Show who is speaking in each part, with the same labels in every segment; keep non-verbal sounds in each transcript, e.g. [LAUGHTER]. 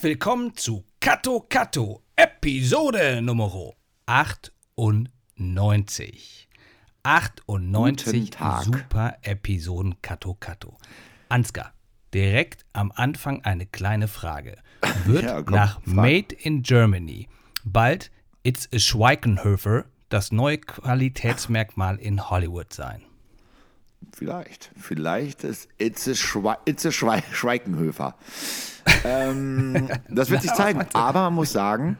Speaker 1: Herzlich willkommen zu Kato Kato, Episode Nummer 98. 98 super Episoden Kato Kato. Ansgar, direkt am Anfang eine kleine Frage. Wird ja, komm, nach frag. Made in Germany bald It's a Schweikenhöfer das neue Qualitätsmerkmal in Hollywood sein?
Speaker 2: Vielleicht. Vielleicht ist Itze, Schwe Itze Schwe Schweikenhöfer. ähm, [LAUGHS] das wird sich zeigen. Aber man muss sagen,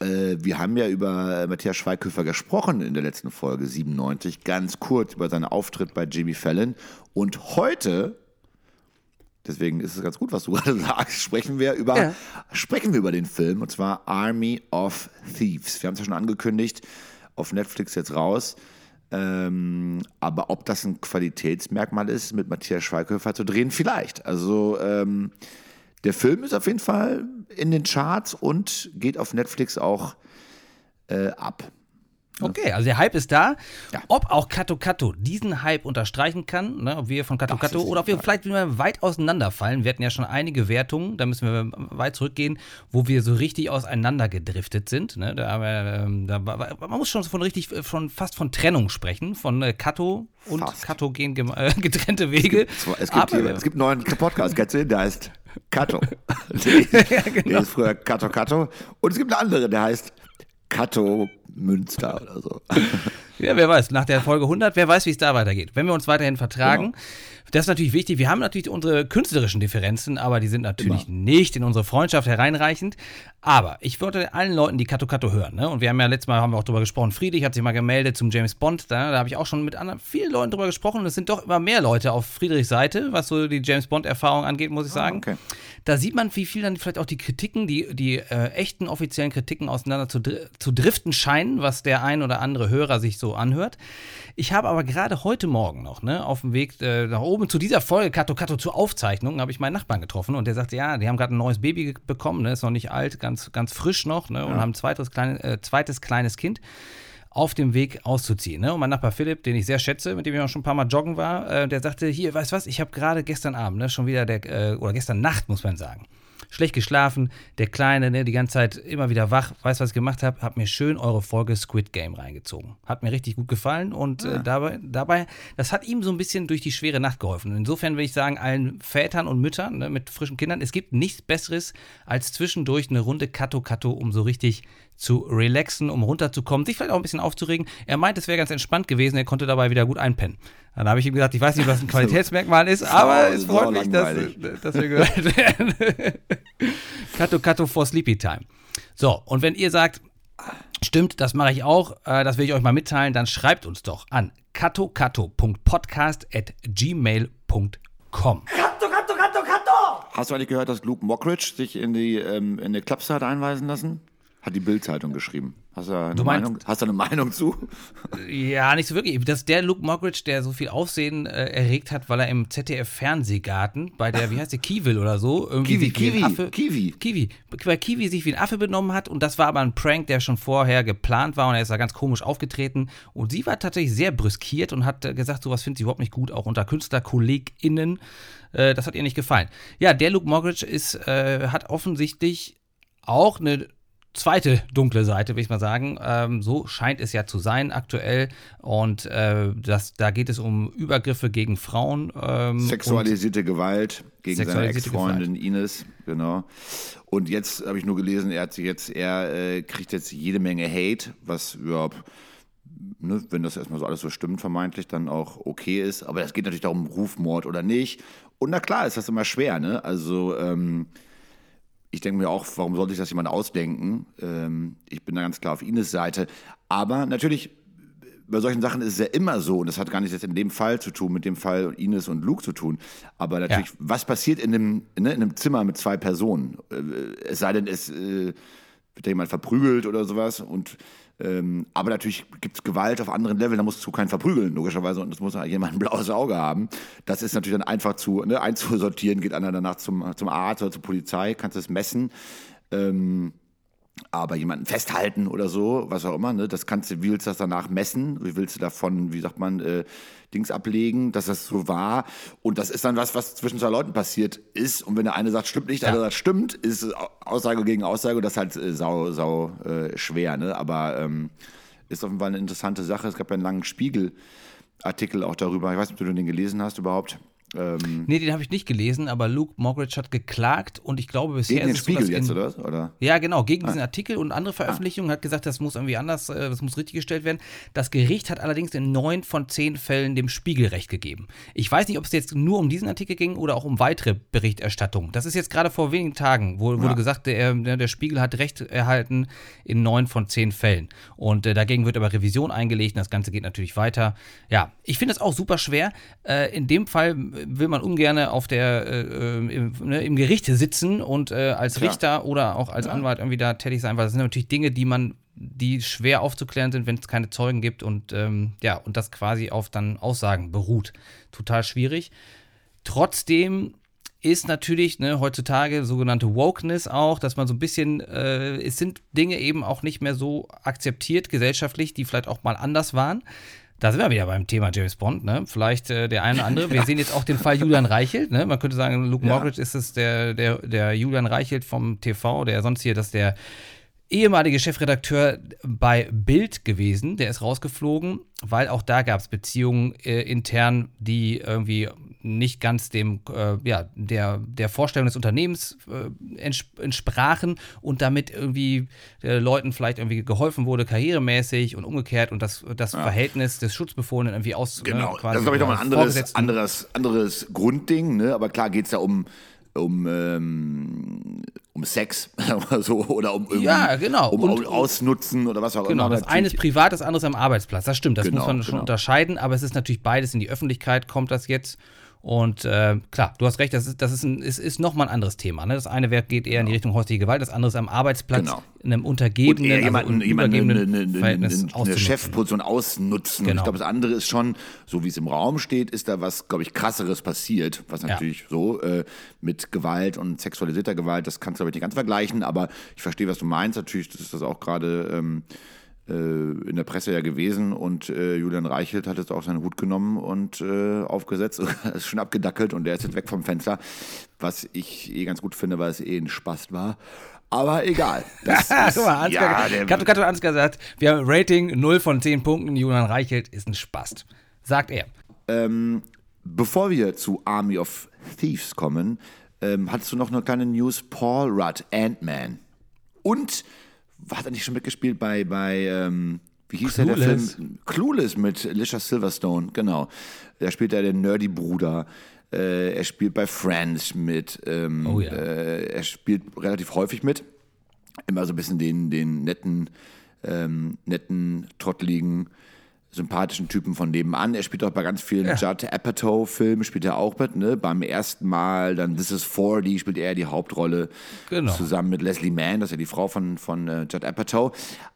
Speaker 2: äh, wir haben ja über Matthias Schweighöfer gesprochen in der letzten Folge 97, ganz kurz über seinen Auftritt bei Jimmy Fallon. Und heute, deswegen ist es ganz gut, was du [LAUGHS] gerade sagst, sprechen wir über, ja. sprechen wir über den Film und zwar Army of Thieves. Wir haben es ja schon angekündigt, auf Netflix jetzt raus. Ähm, aber ob das ein Qualitätsmerkmal ist, mit Matthias Schweighöfer zu drehen, vielleicht. Also ähm, der Film ist auf jeden Fall in den Charts und geht auf Netflix auch äh, ab.
Speaker 1: Okay, also der Hype ist da. Ja. Ob auch Kato Kato diesen Hype unterstreichen kann, ne, ob wir von Kato Kato oder ob wir vielleicht wieder weit auseinanderfallen. Wir hatten ja schon einige Wertungen, da müssen wir weit zurückgehen, wo wir so richtig auseinandergedriftet sind. Ne? Da, ähm, da, man muss schon von richtig, von fast von Trennung sprechen, von äh, Kato und fast. Kato gehen äh, [LAUGHS] getrennte Wege.
Speaker 2: Es gibt, es gibt, Aber, hier, es gibt einen neuen Podcast, kennst du? Der heißt Kato. [LAUGHS] ja, genau. Der ist früher Kato Kato. Und es gibt einen anderen, der heißt Kato Münster oder so.
Speaker 1: Ja, wer weiß, nach der Folge 100, wer weiß, wie es da weitergeht. Wenn wir uns weiterhin vertragen, genau. Das ist natürlich wichtig. Wir haben natürlich unsere künstlerischen Differenzen, aber die sind natürlich Immer. nicht in unsere Freundschaft hereinreichend. Aber ich würde allen Leuten, die Kato Kato hören, ne? und wir haben ja letztes Mal haben wir auch darüber gesprochen, Friedrich hat sich mal gemeldet zum James Bond, da, da habe ich auch schon mit anderen, vielen Leuten darüber gesprochen und es sind doch immer mehr Leute auf Friedrichs Seite, was so die James Bond-Erfahrung angeht, muss ich ah, sagen. Ah, okay. Da sieht man, wie viel dann vielleicht auch die Kritiken, die, die äh, echten offiziellen Kritiken auseinander zu, zu driften scheinen, was der ein oder andere Hörer sich so anhört. Ich habe aber gerade heute Morgen noch, ne, auf dem Weg äh, nach oben zu dieser Folge Kato Kato zur Aufzeichnung, habe ich meinen Nachbarn getroffen und der sagte, ja, die haben gerade ein neues Baby bekommen, ne, ist noch nicht alt, ganz, ganz frisch noch, ne, und haben ein zweites, kleine, äh, zweites kleines Kind auf dem Weg auszuziehen. Ne? Und mein Nachbar Philipp, den ich sehr schätze, mit dem ich auch schon ein paar Mal joggen war, äh, der sagte, hier, weißt du was, ich habe gerade gestern Abend, ne, schon wieder der, äh, oder gestern Nacht, muss man sagen, schlecht geschlafen, der Kleine, ne, die ganze Zeit immer wieder wach, weiß, was ich gemacht habe, habe mir schön eure Folge Squid Game reingezogen. Hat mir richtig gut gefallen und ja. äh, dabei, dabei, das hat ihm so ein bisschen durch die schwere Nacht geholfen. Insofern will ich sagen, allen Vätern und Müttern ne, mit frischen Kindern, es gibt nichts Besseres als zwischendurch eine Runde Kato Kato, um so richtig zu relaxen, um runterzukommen, sich vielleicht auch ein bisschen aufzuregen. Er meint, es wäre ganz entspannt gewesen, er konnte dabei wieder gut einpennen. Dann habe ich ihm gesagt, ich weiß nicht, was ein [LAUGHS] [LAUGHS] Qualitätsmerkmal ist, aber es freut mich, dass, [LAUGHS] dass, wir gehört werden. Kato Kato for Sleepy Time. So, und wenn ihr sagt, stimmt, das mache ich auch, äh, das will ich euch mal mitteilen, dann schreibt uns doch an katokato.podcast.gmail.com. Kato,
Speaker 2: Kato, Kato, Kato! Hast du eigentlich gehört, dass Luke Mockridge sich in die, ähm, in die Clubs hat einweisen lassen? Hat die Bild-Zeitung geschrieben. Hast du, eine du meinst, Meinung, hast du eine Meinung zu?
Speaker 1: Ja, nicht so wirklich. Dass der Luke Mockridge, der so viel Aufsehen äh, erregt hat, weil er im ZDF-Fernsehgarten bei der, wie heißt der, Kiwil oder so, irgendwie
Speaker 2: Kiwi, Kiwi,
Speaker 1: Affe,
Speaker 2: Kiwi.
Speaker 1: Kiwi. Bei Kiwi sich wie ein Affe benommen hat und das war aber ein Prank, der schon vorher geplant war und er ist da ganz komisch aufgetreten. Und sie war tatsächlich sehr brüskiert und hat äh, gesagt, sowas findet sie überhaupt nicht gut, auch unter KünstlerkollegInnen. Äh, das hat ihr nicht gefallen. Ja, der Luke Mockridge ist, äh, hat offensichtlich auch eine zweite dunkle Seite, will ich mal sagen. Ähm, so scheint es ja zu sein aktuell. Und äh, das, da geht es um Übergriffe gegen Frauen.
Speaker 2: Ähm, Sexualisierte Gewalt gegen sexualisierte seine Ex-Freundin Ines, genau. Und jetzt habe ich nur gelesen, er hat sich jetzt, er äh, kriegt jetzt jede Menge Hate, was überhaupt. Ne, wenn das erstmal so alles so stimmt, vermeintlich dann auch okay ist. Aber es geht natürlich darum, Rufmord oder nicht. Und na klar ist das immer schwer, ne? Also, ähm, ich denke mir auch, warum sollte sich das jemand ausdenken? Ähm, ich bin da ganz klar auf Ines Seite. Aber natürlich, bei solchen Sachen ist es ja immer so, und das hat gar nichts jetzt in dem Fall zu tun, mit dem Fall Ines und Luke zu tun. Aber natürlich, ja. was passiert in einem, ne, in einem Zimmer mit zwei Personen? Äh, es sei denn, es äh, wird da jemand verprügelt oder sowas und ähm, aber natürlich gibt es Gewalt auf anderen Leveln, da musst du keinen verprügeln, logischerweise, und das muss jemand ein blaues Auge haben. Das ist natürlich dann einfach zu, ne, einzusortieren, geht einer danach zum, zum Arzt oder zur Polizei, kannst es messen. Ähm, aber jemanden festhalten oder so, was auch immer, ne? Das kannst du, wie willst du das danach messen? Wie willst du davon, wie sagt man, äh, Dings ablegen, dass das so war? Und das ist dann was, was zwischen zwei Leuten passiert ist. Und wenn der eine sagt, stimmt nicht, der ja. andere sagt, stimmt, ist Aussage gegen Aussage und das ist halt äh, sau, sau äh, schwer, ne? Aber ähm, ist auf jeden Fall eine interessante Sache. Es gab ja einen langen Spiegel-Artikel auch darüber. Ich weiß nicht, ob du den gelesen hast überhaupt.
Speaker 1: Ähm, nee, den habe ich nicht gelesen, aber Luke Mockridge hat geklagt und ich glaube bisher
Speaker 2: gegen den Spiegel so, jetzt, in, oder? oder?
Speaker 1: Ja, genau, gegen ah. diesen Artikel und andere Veröffentlichungen ah. hat gesagt, das muss irgendwie anders, äh, das muss richtig gestellt werden. Das Gericht hat allerdings in neun von zehn Fällen dem Spiegel Recht gegeben. Ich weiß nicht, ob es jetzt nur um diesen Artikel ging oder auch um weitere Berichterstattungen. Das ist jetzt gerade vor wenigen Tagen, wo, wurde ja. gesagt, der, der, Spiegel hat Recht erhalten in neun von zehn Fällen. Und äh, dagegen wird aber Revision eingelegt und das Ganze geht natürlich weiter. Ja, ich finde es auch super schwer. Äh, in dem Fall will man ungern auf der, äh, im, ne, im, Gericht sitzen und äh, als Klar. Richter oder auch als ja. Anwalt irgendwie da tätig sein, weil das sind natürlich Dinge, die man die schwer aufzuklären sind, wenn es keine Zeugen gibt und ähm, ja, und das quasi auf dann Aussagen beruht. Total schwierig. Trotzdem ist natürlich ne, heutzutage sogenannte Wokeness auch, dass man so ein bisschen, äh, es sind Dinge eben auch nicht mehr so akzeptiert gesellschaftlich, die vielleicht auch mal anders waren. Da sind wir wieder beim Thema James Bond, ne? Vielleicht äh, der eine oder andere. Wir sehen jetzt auch den Fall Julian Reichelt, ne? Man könnte sagen, Luke ja. Mockridge ist es der, der, der Julian Reichelt vom TV, der sonst hier, dass der ehemalige Chefredakteur bei Bild gewesen, der ist rausgeflogen, weil auch da gab es Beziehungen äh, intern, die irgendwie nicht ganz dem, äh, ja, der, der Vorstellung des Unternehmens äh, entsprachen und damit irgendwie äh, Leuten vielleicht irgendwie geholfen wurde, karrieremäßig und umgekehrt und das, das ja. Verhältnis des Schutzbefohlenen irgendwie aus.
Speaker 2: Ne, genau, ne, das ist, glaube ich, noch ein anderes, anderes, anderes Grundding, ne? aber klar geht es da um um, ähm, um Sex [LAUGHS] oder so oder um
Speaker 1: ja, genau.
Speaker 2: um, um Ausnutzen oder was auch
Speaker 1: genau,
Speaker 2: immer.
Speaker 1: Genau, das eine ist privat, das andere ist am Arbeitsplatz. Das stimmt, das genau, muss man schon genau. unterscheiden, aber es ist natürlich beides in die Öffentlichkeit, kommt das jetzt. Und äh, klar, du hast recht, das ist, das ist, ein, ist, ist nochmal ein anderes Thema. Ne? Das eine Werk geht eher in die genau. Richtung häusliche Gewalt, das andere ist am Arbeitsplatz genau. in einem untergebenen,
Speaker 2: also jemanden, jemanden eine, eine, Verhältnis eine, eine Chefposition ausnutzen. Genau. Und ich glaube, das andere ist schon, so wie es im Raum steht, ist da was, glaube ich, krasseres passiert, was natürlich ja. so äh, mit Gewalt und sexualisierter Gewalt, das kannst du, glaube ich, nicht ganz vergleichen, aber ich verstehe, was du meinst. Natürlich das ist das auch gerade ähm, äh, in der Presse ja gewesen und äh, Julian Reichelt hat jetzt auch seinen Hut genommen und äh, aufgesetzt, [LAUGHS] ist schon abgedackelt und der ist jetzt weg vom Fenster, was ich eh ganz gut finde, weil es eh ein Spaß war. Aber egal. [LAUGHS]
Speaker 1: Das ist, Guck mal, Ansgar, ja, Kato, Kato Ansgar sagt, wir haben Rating 0 von 10 Punkten, Julian Reichelt ist ein Spast. Sagt er.
Speaker 2: Ähm, bevor wir zu Army of Thieves kommen, ähm, hattest du noch eine kleine News? Paul Rudd, Ant-Man. Und hat er nicht schon mitgespielt bei, bei ähm, wie hieß Clueless. der, Film? Clueless mit Alicia Silverstone, genau. Da spielt er den Nerdy-Bruder. Äh, er spielt bei Friends mit. Ähm, oh ja. Äh, er spielt relativ häufig mit. Immer so ein bisschen den, den netten, ähm, netten, trotteligen sympathischen Typen von nebenan. Er spielt auch bei ganz vielen ja. Judd Apatow-Filmen, spielt er auch mit. Ne? Beim ersten Mal, dann This is 40, spielt er die Hauptrolle genau. zusammen mit Leslie Mann, das ist ja die Frau von, von uh, Judd Apatow.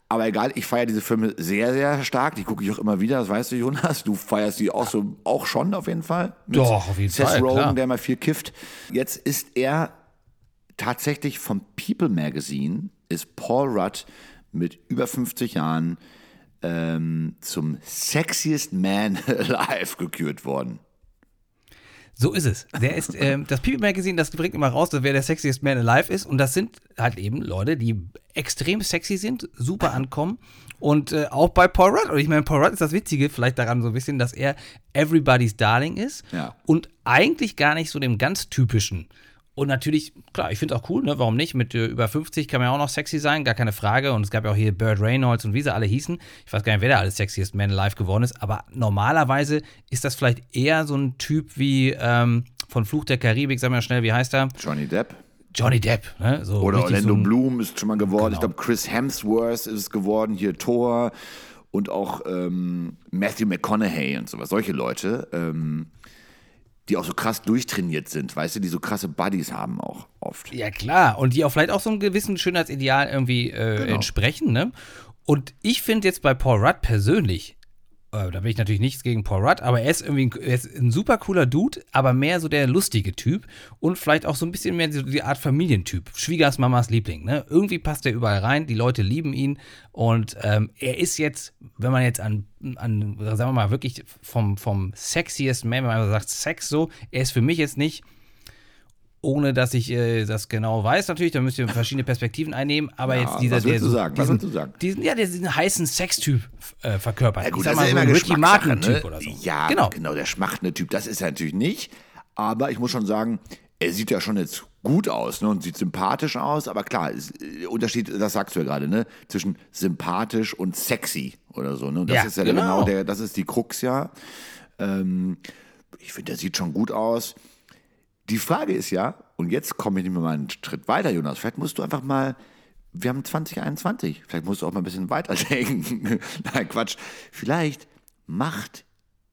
Speaker 2: Aber egal, ich feiere diese Filme sehr, sehr stark. Die gucke ich auch immer wieder, das weißt du, Jonas. Du feierst die auch so auch schon auf jeden Fall.
Speaker 1: Mit Doch, auf jeden
Speaker 2: Seth
Speaker 1: Fall.
Speaker 2: Seth Rogen, der mal viel kifft. Jetzt ist er tatsächlich vom People Magazine, ist Paul Rudd mit über 50 Jahren ähm, zum Sexiest Man [LAUGHS] Alive gekürt worden.
Speaker 1: So ist es. Der ist, ähm, das People Magazine, das bringt immer raus, wer der sexiest man alive ist. Und das sind halt eben Leute, die extrem sexy sind, super ankommen. Und äh, auch bei Paul Rudd. Und ich meine, Paul Rudd ist das Witzige vielleicht daran so ein bisschen, dass er Everybody's Darling ist.
Speaker 2: Ja.
Speaker 1: Und eigentlich gar nicht so dem ganz typischen und natürlich, klar, ich finde es auch cool, ne? warum nicht? Mit äh, über 50 kann man ja auch noch sexy sein, gar keine Frage. Und es gab ja auch hier Burt Reynolds und wie sie alle hießen. Ich weiß gar nicht, wer da alles Sexiest Man Alive geworden ist, aber normalerweise ist das vielleicht eher so ein Typ wie ähm, von Fluch der Karibik, sagen wir mal schnell, wie heißt er?
Speaker 2: Johnny Depp.
Speaker 1: Johnny Depp, ne?
Speaker 2: So Oder Orlando so Bloom ist schon mal geworden. Genau. Ich glaube, Chris Hemsworth ist es geworden, hier Thor und auch ähm, Matthew McConaughey und sowas. Solche Leute. Ähm, die auch so krass durchtrainiert sind, weißt du, die so krasse Buddies haben auch oft.
Speaker 1: Ja, klar. Und die auch vielleicht auch so einem gewissen Schönheitsideal irgendwie äh, genau. entsprechen, ne? Und ich finde jetzt bei Paul Rudd persönlich da will ich natürlich nichts gegen Paul Rudd, aber er ist irgendwie ein, er ist ein super cooler Dude, aber mehr so der lustige Typ und vielleicht auch so ein bisschen mehr so die Art Familientyp. Schwiegers Mamas Liebling. Ne? Irgendwie passt er überall rein, die Leute lieben ihn und ähm, er ist jetzt, wenn man jetzt an, an, sagen wir mal, wirklich vom, vom sexiest Man, wenn man sagt Sex so, er ist für mich jetzt nicht ohne dass ich äh, das genau weiß natürlich, da müsst ihr verschiedene Perspektiven einnehmen, aber ja, jetzt dieser,
Speaker 2: was
Speaker 1: der
Speaker 2: so, sagen? Diesen, was du sagen?
Speaker 1: Diesen, ja, der diesen heißen Sextyp äh, verkörpert.
Speaker 2: Ja, gut, ich sag das mal, ist so ein Ricky Martin-Typ ne? oder so. Ja, genau. genau, der schmachtende Typ, das ist er natürlich nicht, aber ich muss schon sagen, er sieht ja schon jetzt gut aus ne, und sieht sympathisch aus, aber klar, ist, äh, Unterschied, das sagst du ja gerade, ne, zwischen sympathisch und sexy oder so, ne, und das ja, ist ja genau. genau der, das ist die Krux ja. Ähm, ich finde, der sieht schon gut aus. Die Frage ist ja, und jetzt komme ich mal einen Schritt weiter, Jonas, vielleicht musst du einfach mal, wir haben 2021, vielleicht musst du auch mal ein bisschen weiter denken. [LAUGHS] Nein, Quatsch. Vielleicht macht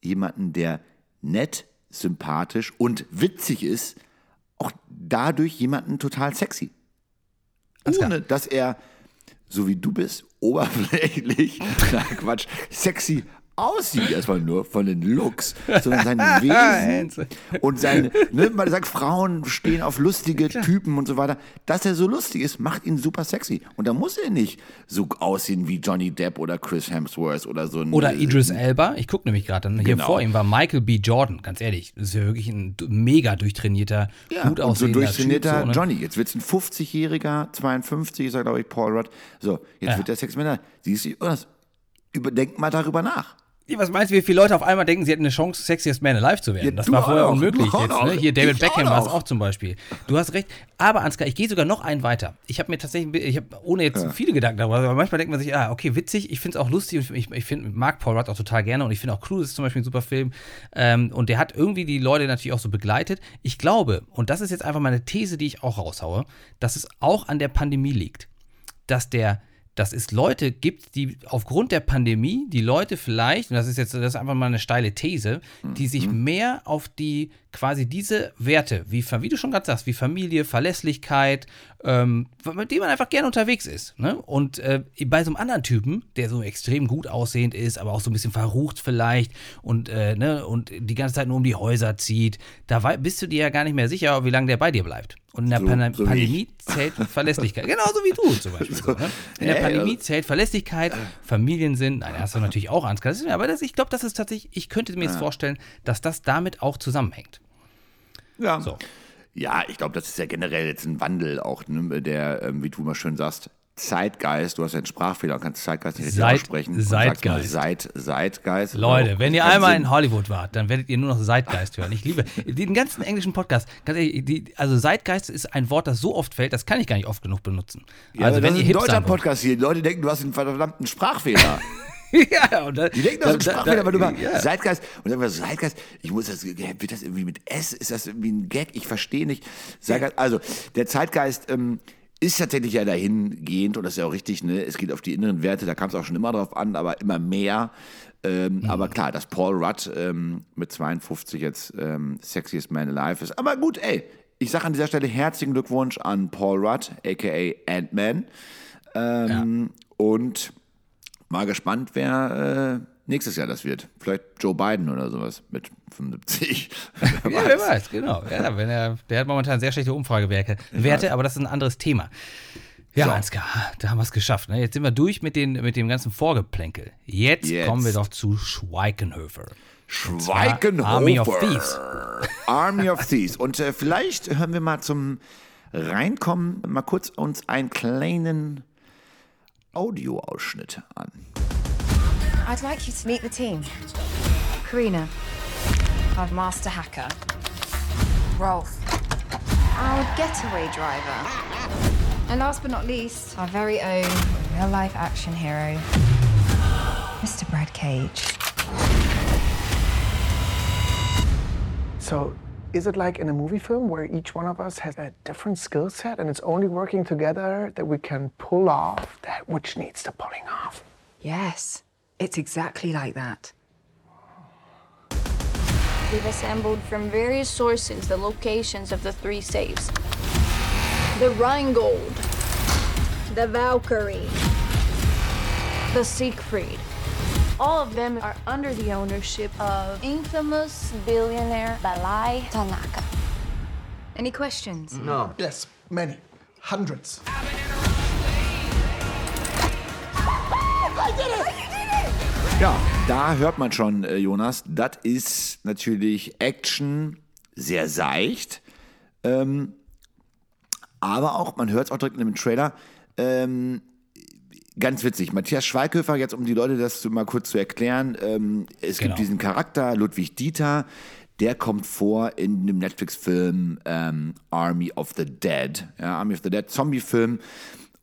Speaker 2: jemanden, der nett, sympathisch und witzig ist, auch dadurch jemanden total sexy. Ohne dass er, so wie du bist, oberflächlich, [LAUGHS] nein, Quatsch, sexy aussieht, erstmal nur von den Looks, [LAUGHS] sondern sein Wesen und sein, ne, man sagt, Frauen stehen auf lustige. Typen und so weiter. Dass er so lustig ist, macht ihn super sexy. Und da muss er nicht so aussehen wie Johnny Depp oder Chris Hemsworth oder so ein.
Speaker 1: Oder Idris Elba. Ich gucke nämlich gerade, hier genau. vor ihm war Michael B. Jordan, ganz ehrlich. Das ist ja wirklich ein mega durchtrainierter, ja, gut aussehender
Speaker 2: so durchtrainierter typ, so, ne? Johnny. Jetzt wird es ein 50-Jähriger, 52 ist er, glaube ich, Paul Rudd. So, jetzt ja. wird der Sexmänner. Siehst du, überdenk mal darüber nach.
Speaker 1: Was meinst du, wie viele Leute auf einmal denken, sie hätten eine Chance, Sexiest Man Alive zu werden? Ja, das war vorher auch. unmöglich jetzt. Ne? Hier David Beckham war es auch zum Beispiel. Du hast recht. Aber Ansgar, ich gehe sogar noch einen weiter. Ich habe mir tatsächlich, ich habe ohne jetzt ja. viele Gedanken darüber, aber manchmal denkt man sich, ah, okay, witzig. Ich finde es auch lustig und ich, ich finde, mag Paul Rudd auch total gerne und ich finde auch Cruise ist zum Beispiel ein super Film. Ähm, und der hat irgendwie die Leute natürlich auch so begleitet. Ich glaube, und das ist jetzt einfach meine These, die ich auch raushaue, dass es auch an der Pandemie liegt, dass der dass es Leute gibt, die aufgrund der Pandemie, die Leute vielleicht, und das ist jetzt das ist einfach mal eine steile These, die sich mhm. mehr auf die quasi diese Werte, wie, wie du schon gerade sagst, wie Familie, Verlässlichkeit, ähm, mit dem man einfach gerne unterwegs ist. Ne? Und äh, bei so einem anderen Typen, der so extrem gut aussehend ist, aber auch so ein bisschen verrucht vielleicht und, äh, ne, und die ganze Zeit nur um die Häuser zieht, da bist du dir ja gar nicht mehr sicher, wie lange der bei dir bleibt. Und in der so, Pan so Pandemie zählt [LAUGHS] Verlässlichkeit. Genauso wie du zum Beispiel. So, ne? In der Pandemie zählt Verlässlichkeit, Familiensinn. Nein, hast du natürlich auch Angst. Aber das, ich glaube, das ist tatsächlich, ich könnte mir jetzt vorstellen, dass das damit auch zusammenhängt.
Speaker 2: Ja. So. Ja, ich glaube, das ist ja generell jetzt ein Wandel auch, ne, der, ähm, wie du mal schön sagst, Zeitgeist, du hast ja einen Sprachfehler und kannst Zeitgeist nicht Seit, aussprechen.
Speaker 1: Zeitgeist.
Speaker 2: Seit, Zeitgeist.
Speaker 1: Leute, wenn ihr einmal Sinn. in Hollywood wart, dann werdet ihr nur noch Zeitgeist hören. Ich liebe den ganzen englischen Podcast. Ehrlich, die, also Zeitgeist ist ein Wort, das so oft fällt, das kann ich gar nicht oft genug benutzen.
Speaker 2: Ja, also wenn ihr ist ein deutscher Podcast hier. Die Leute denken, du hast einen verdammten Sprachfehler. [LAUGHS] [LAUGHS] ja, und da, die denken das da, Sprachfehler, aber du mal ja. Zeitgeist und dann war Zeitgeist, ich muss das, wird das irgendwie mit S, ist das irgendwie ein Gag? Ich verstehe nicht. Zeitgeist, also der Zeitgeist ähm, ist tatsächlich ja dahingehend und das ist ja auch richtig, ne? Es geht auf die inneren Werte, da kam es auch schon immer drauf an, aber immer mehr. Ähm, mhm. Aber klar, dass Paul Rudd ähm, mit 52 jetzt ähm, Sexiest Man Alive ist. Aber gut, ey, ich sage an dieser Stelle herzlichen Glückwunsch an Paul Rudd, aka Ant-Man. Ähm, ja. Und Mal gespannt, wer äh, nächstes Jahr das wird. Vielleicht Joe Biden oder sowas mit 75.
Speaker 1: wer [LAUGHS] ja, wer weiß, genau. Ja, wenn er, der hat momentan sehr schlechte Umfragewerte, Werte, aber das ist ein anderes Thema. Ja, so. Ansgar, da haben wir es geschafft. Ne? Jetzt sind wir durch mit, den, mit dem ganzen Vorgeplänkel. Jetzt, Jetzt. kommen wir doch zu Schweikenhöfer.
Speaker 2: Schweikenhofer. Army of Thieves. [LAUGHS] Army of Thieves. Und äh, vielleicht hören wir mal zum Reinkommen mal kurz uns einen kleinen Audioausschnitt an.
Speaker 3: I'd like you to meet the team. Karina, our master hacker. Rolf, our getaway driver. And last but not least, our very own real-life action hero, Mr. Brad Cage.
Speaker 4: So is it like in a movie film where each one of us has a different skill set and it's only working together that we can pull off that which needs the pulling off?
Speaker 3: Yes, it's exactly like that.
Speaker 5: We've assembled from various sources the locations of the three safes. The Rheingold, the Valkyrie, the Siegfried, All of them are under the ownership of infamous billionaire Balai Tanaka.
Speaker 3: Any questions?
Speaker 4: No. Yes, many. Hundreds.
Speaker 2: Ja, da hört man schon, äh, Jonas, das ist natürlich Action, sehr seicht. Ähm, aber auch, man hört es auch direkt in dem Trailer, ähm, ganz witzig. Matthias Schweighöfer, jetzt um die Leute das mal kurz zu erklären, ähm, es genau. gibt diesen Charakter, Ludwig Dieter, der kommt vor in dem Netflix-Film ähm, Army of the Dead. Ja, Army of the Dead, Zombie-Film.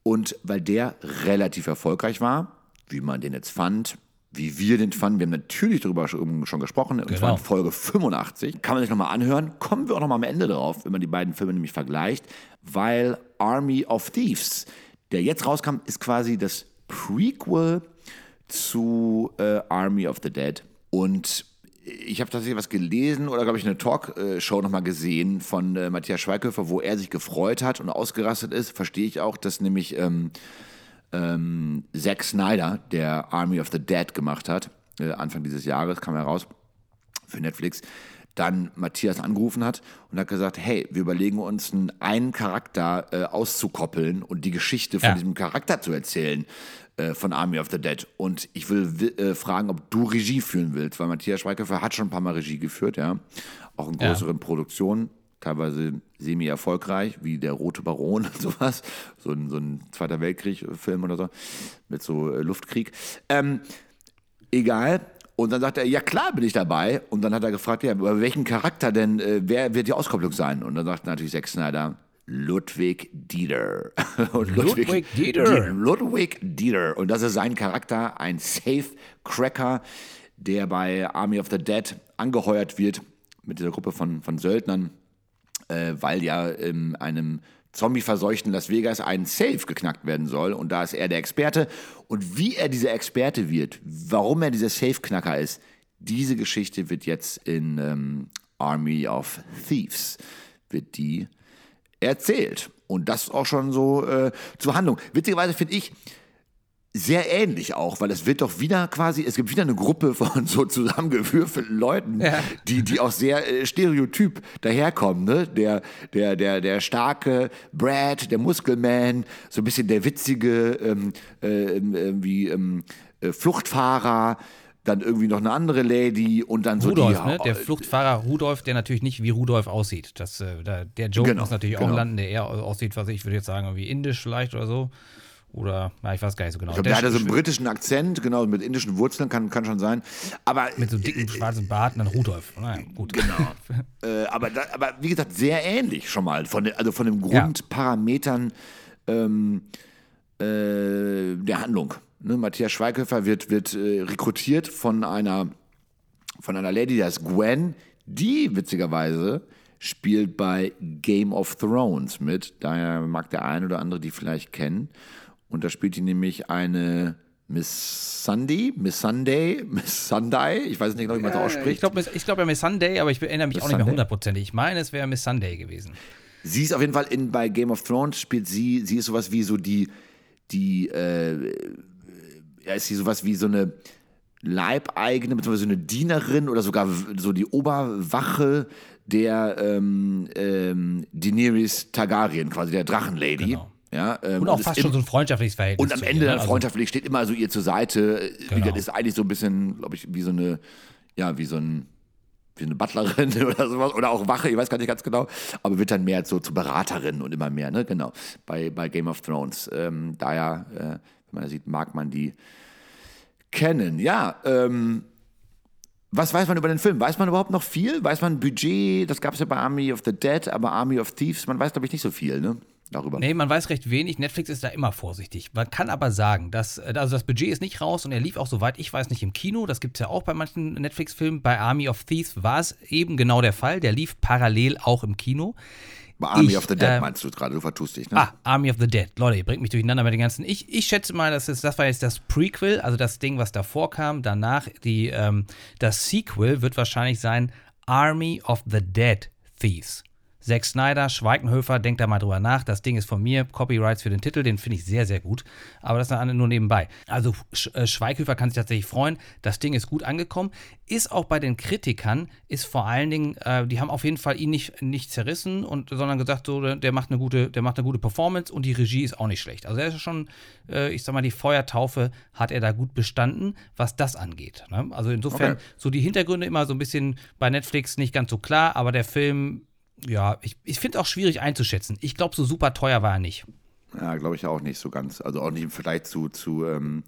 Speaker 2: Und weil der relativ erfolgreich war, wie man den jetzt fand, wie wir den fanden. Wir haben natürlich darüber schon, gesprochen, und genau. zwar in Folge 85. Kann man sich nochmal anhören. Kommen wir auch nochmal am Ende drauf, wenn man die beiden Filme nämlich vergleicht, weil Army of Thieves, der jetzt rauskam, ist quasi das Prequel zu äh, Army of the Dead. Und ich habe tatsächlich was gelesen oder, glaube ich, eine Talkshow nochmal gesehen von äh, Matthias Schweighöfer, wo er sich gefreut hat und ausgerastet ist. Verstehe ich auch, dass nämlich ähm, ähm, Zack Snyder, der Army of the Dead gemacht hat, äh, Anfang dieses Jahres kam heraus für Netflix, dann Matthias angerufen hat und hat gesagt, hey, wir überlegen uns einen, einen Charakter äh, auszukoppeln und die Geschichte von ja. diesem Charakter zu erzählen äh, von Army of the Dead. Und ich will äh, fragen, ob du Regie führen willst, weil Matthias Schweighöfer hat schon ein paar Mal Regie geführt, ja, auch in größeren ja. Produktionen teilweise semi-erfolgreich, wie der Rote Baron und [LAUGHS] sowas. So ein, so ein Zweiter Weltkrieg-Film oder so, mit so äh, Luftkrieg. Ähm, egal. Und dann sagt er, ja klar bin ich dabei. Und dann hat er gefragt, ja, über welchen Charakter denn, äh, wer wird die Auskopplung sein? Und dann sagt natürlich Zack Snyder, Ludwig Dieter. [LAUGHS]
Speaker 1: Ludwig, Ludwig Dieter.
Speaker 2: Ludwig Dieter. Und das ist sein Charakter, ein Safe Cracker, der bei Army of the Dead angeheuert wird mit dieser Gruppe von, von Söldnern äh, weil ja in einem zombie-verseuchten Las Vegas ein Safe geknackt werden soll. Und da ist er der Experte. Und wie er dieser Experte wird, warum er dieser Safe-Knacker ist, diese Geschichte wird jetzt in ähm, Army of Thieves, wird die erzählt. Und das auch schon so äh, zur Handlung. Witzigerweise finde ich, sehr ähnlich auch, weil es wird doch wieder quasi, es gibt wieder eine Gruppe von so zusammengewürfelten Leuten, ja. die, die auch sehr äh, stereotyp daherkommen, ne? Der, der, der, der starke Brad, der Muskelman, so ein bisschen der witzige, ähm, äh, äh, wie ähm, äh, Fluchtfahrer, dann irgendwie noch eine andere Lady und dann so
Speaker 1: Rudolf, die, ne? Der Fluchtfahrer Rudolf, der natürlich nicht wie Rudolf aussieht. Das, äh, der Joke genau, muss natürlich genau. auch landen, der eher aussieht, was ich würde jetzt sagen, wie indisch vielleicht oder so. Oder, na, ich weiß gar nicht so genau. Ich
Speaker 2: glaube, der, hat so einen britischen Akzent, genau, mit indischen Wurzeln, kann, kann schon sein. Aber,
Speaker 1: mit so dicken schwarzen Bart und dann Rudolf. Naja, gut.
Speaker 2: Genau. [LAUGHS] äh, aber, da, aber wie gesagt, sehr ähnlich schon mal. Von den, also von den Grundparametern ähm, äh, der Handlung. Ne? Matthias Schweighöfer wird, wird äh, rekrutiert von einer, von einer Lady, die heißt Gwen, die witzigerweise spielt bei Game of Thrones mit. Daher mag der eine oder andere die vielleicht kennen. Und da spielt die nämlich eine Miss Sunday, Miss Sunday, Miss Sunday, ich weiß nicht genau, wie man das ausspricht.
Speaker 1: Ich glaube ich glaub ja Miss Sunday, aber ich erinnere mich Miss auch nicht mehr hundertprozentig. Ich meine, es wäre Miss Sunday gewesen.
Speaker 2: Sie ist auf jeden Fall in, bei Game of Thrones, spielt sie, sie ist sowas wie so die, die, äh, ja, ist sie sowas wie so eine Leibeigene, beziehungsweise eine Dienerin oder sogar so die Oberwache der ähm, ähm, Daenerys Targaryen, quasi der Drachenlady. Genau. Ja,
Speaker 1: ähm, und auch fast schon so ein freundschaftliches Verhältnis.
Speaker 2: Und am Ende ihr, ne? dann freundschaftlich steht immer so ihr zur Seite. Genau. Ist eigentlich so ein bisschen, glaube ich, wie so eine, ja, wie so ein, wie eine Butlerin [LAUGHS] oder sowas. Oder auch Wache, ich weiß gar nicht ganz genau. Aber wird dann mehr so zur Beraterin und immer mehr, ne? Genau. Bei, bei Game of Thrones. Ähm, daher, äh, wenn man das sieht, mag man die kennen. Ja, ähm, was weiß man über den Film? Weiß man überhaupt noch viel? Weiß man Budget? Das gab es ja bei Army of the Dead, aber Army of Thieves, man weiß, glaube ich, nicht so viel, ne? Darüber.
Speaker 1: Nee, man weiß recht wenig. Netflix ist da immer vorsichtig. Man kann aber sagen, dass also das Budget ist nicht raus und er lief auch, soweit ich weiß, nicht im Kino. Das gibt es ja auch bei manchen Netflix-Filmen. Bei Army of Thieves war es eben genau der Fall. Der lief parallel auch im Kino.
Speaker 2: Bei Army ich, of the Dead äh, meinst du gerade, du vertust dich, ne?
Speaker 1: Ah, Army of the Dead. Leute, ihr bringt mich durcheinander mit den ganzen. Ich, ich schätze mal, das, ist, das war jetzt das Prequel, also das Ding, was davor kam. Danach die, ähm, das Sequel wird wahrscheinlich sein Army of the Dead Thieves. Zack Snyder, Schweigenhöfer, denkt da mal drüber nach. Das Ding ist von mir. Copyrights für den Titel, den finde ich sehr, sehr gut. Aber das ist nur nebenbei. Also äh, Schweighöfer kann sich tatsächlich freuen. Das Ding ist gut angekommen. Ist auch bei den Kritikern, ist vor allen Dingen, äh, die haben auf jeden Fall ihn nicht, nicht zerrissen, und, sondern gesagt, so, der macht eine gute, der macht eine gute Performance und die Regie ist auch nicht schlecht. Also er ist schon, äh, ich sag mal, die Feuertaufe hat er da gut bestanden, was das angeht. Ne? Also insofern, okay. so die Hintergründe immer so ein bisschen bei Netflix nicht ganz so klar, aber der Film, ja, ich, ich finde es auch schwierig einzuschätzen. Ich glaube, so super teuer war er nicht.
Speaker 2: Ja, glaube ich auch nicht so ganz. Also auch nicht im Vergleich zu, zu ähm,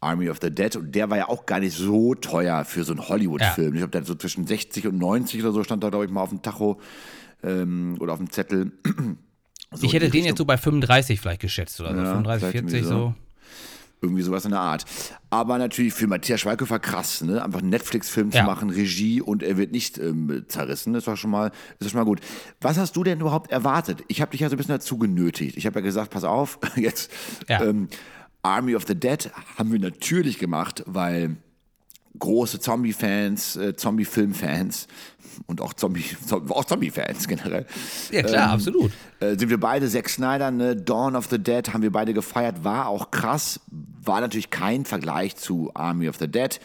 Speaker 2: Army of the Dead. Und der war ja auch gar nicht so teuer für so einen Hollywood-Film. Ja. Ich glaube, der so zwischen 60 und 90 oder so stand da, glaube ich, mal auf dem Tacho ähm, oder auf dem Zettel. [CLEARS THROAT]
Speaker 1: So ich hätte den Richtung. jetzt so bei 35 vielleicht geschätzt oder so. Ja, 35, 40 so. so.
Speaker 2: Irgendwie sowas in der Art. Aber natürlich für Matthias Schweighöfer krass, ne? Einfach einen Netflix-Film ja. zu machen, Regie und er wird nicht ähm, zerrissen. Das war schon mal, das ist schon mal gut. Was hast du denn überhaupt erwartet? Ich habe dich ja so ein bisschen dazu genötigt. Ich habe ja gesagt, pass auf, [LAUGHS] jetzt ja. ähm, Army of the Dead haben wir natürlich gemacht, weil große Zombie-Fans, äh, Zombie-Film-Fans und auch Zombie, auch Zombie-Fans [LAUGHS] generell.
Speaker 1: Ja klar, ähm, absolut.
Speaker 2: Äh, sind wir beide, Zack Snyder, ne, Dawn of the Dead, haben wir beide gefeiert, war auch krass, war natürlich kein Vergleich zu Army of the Dead.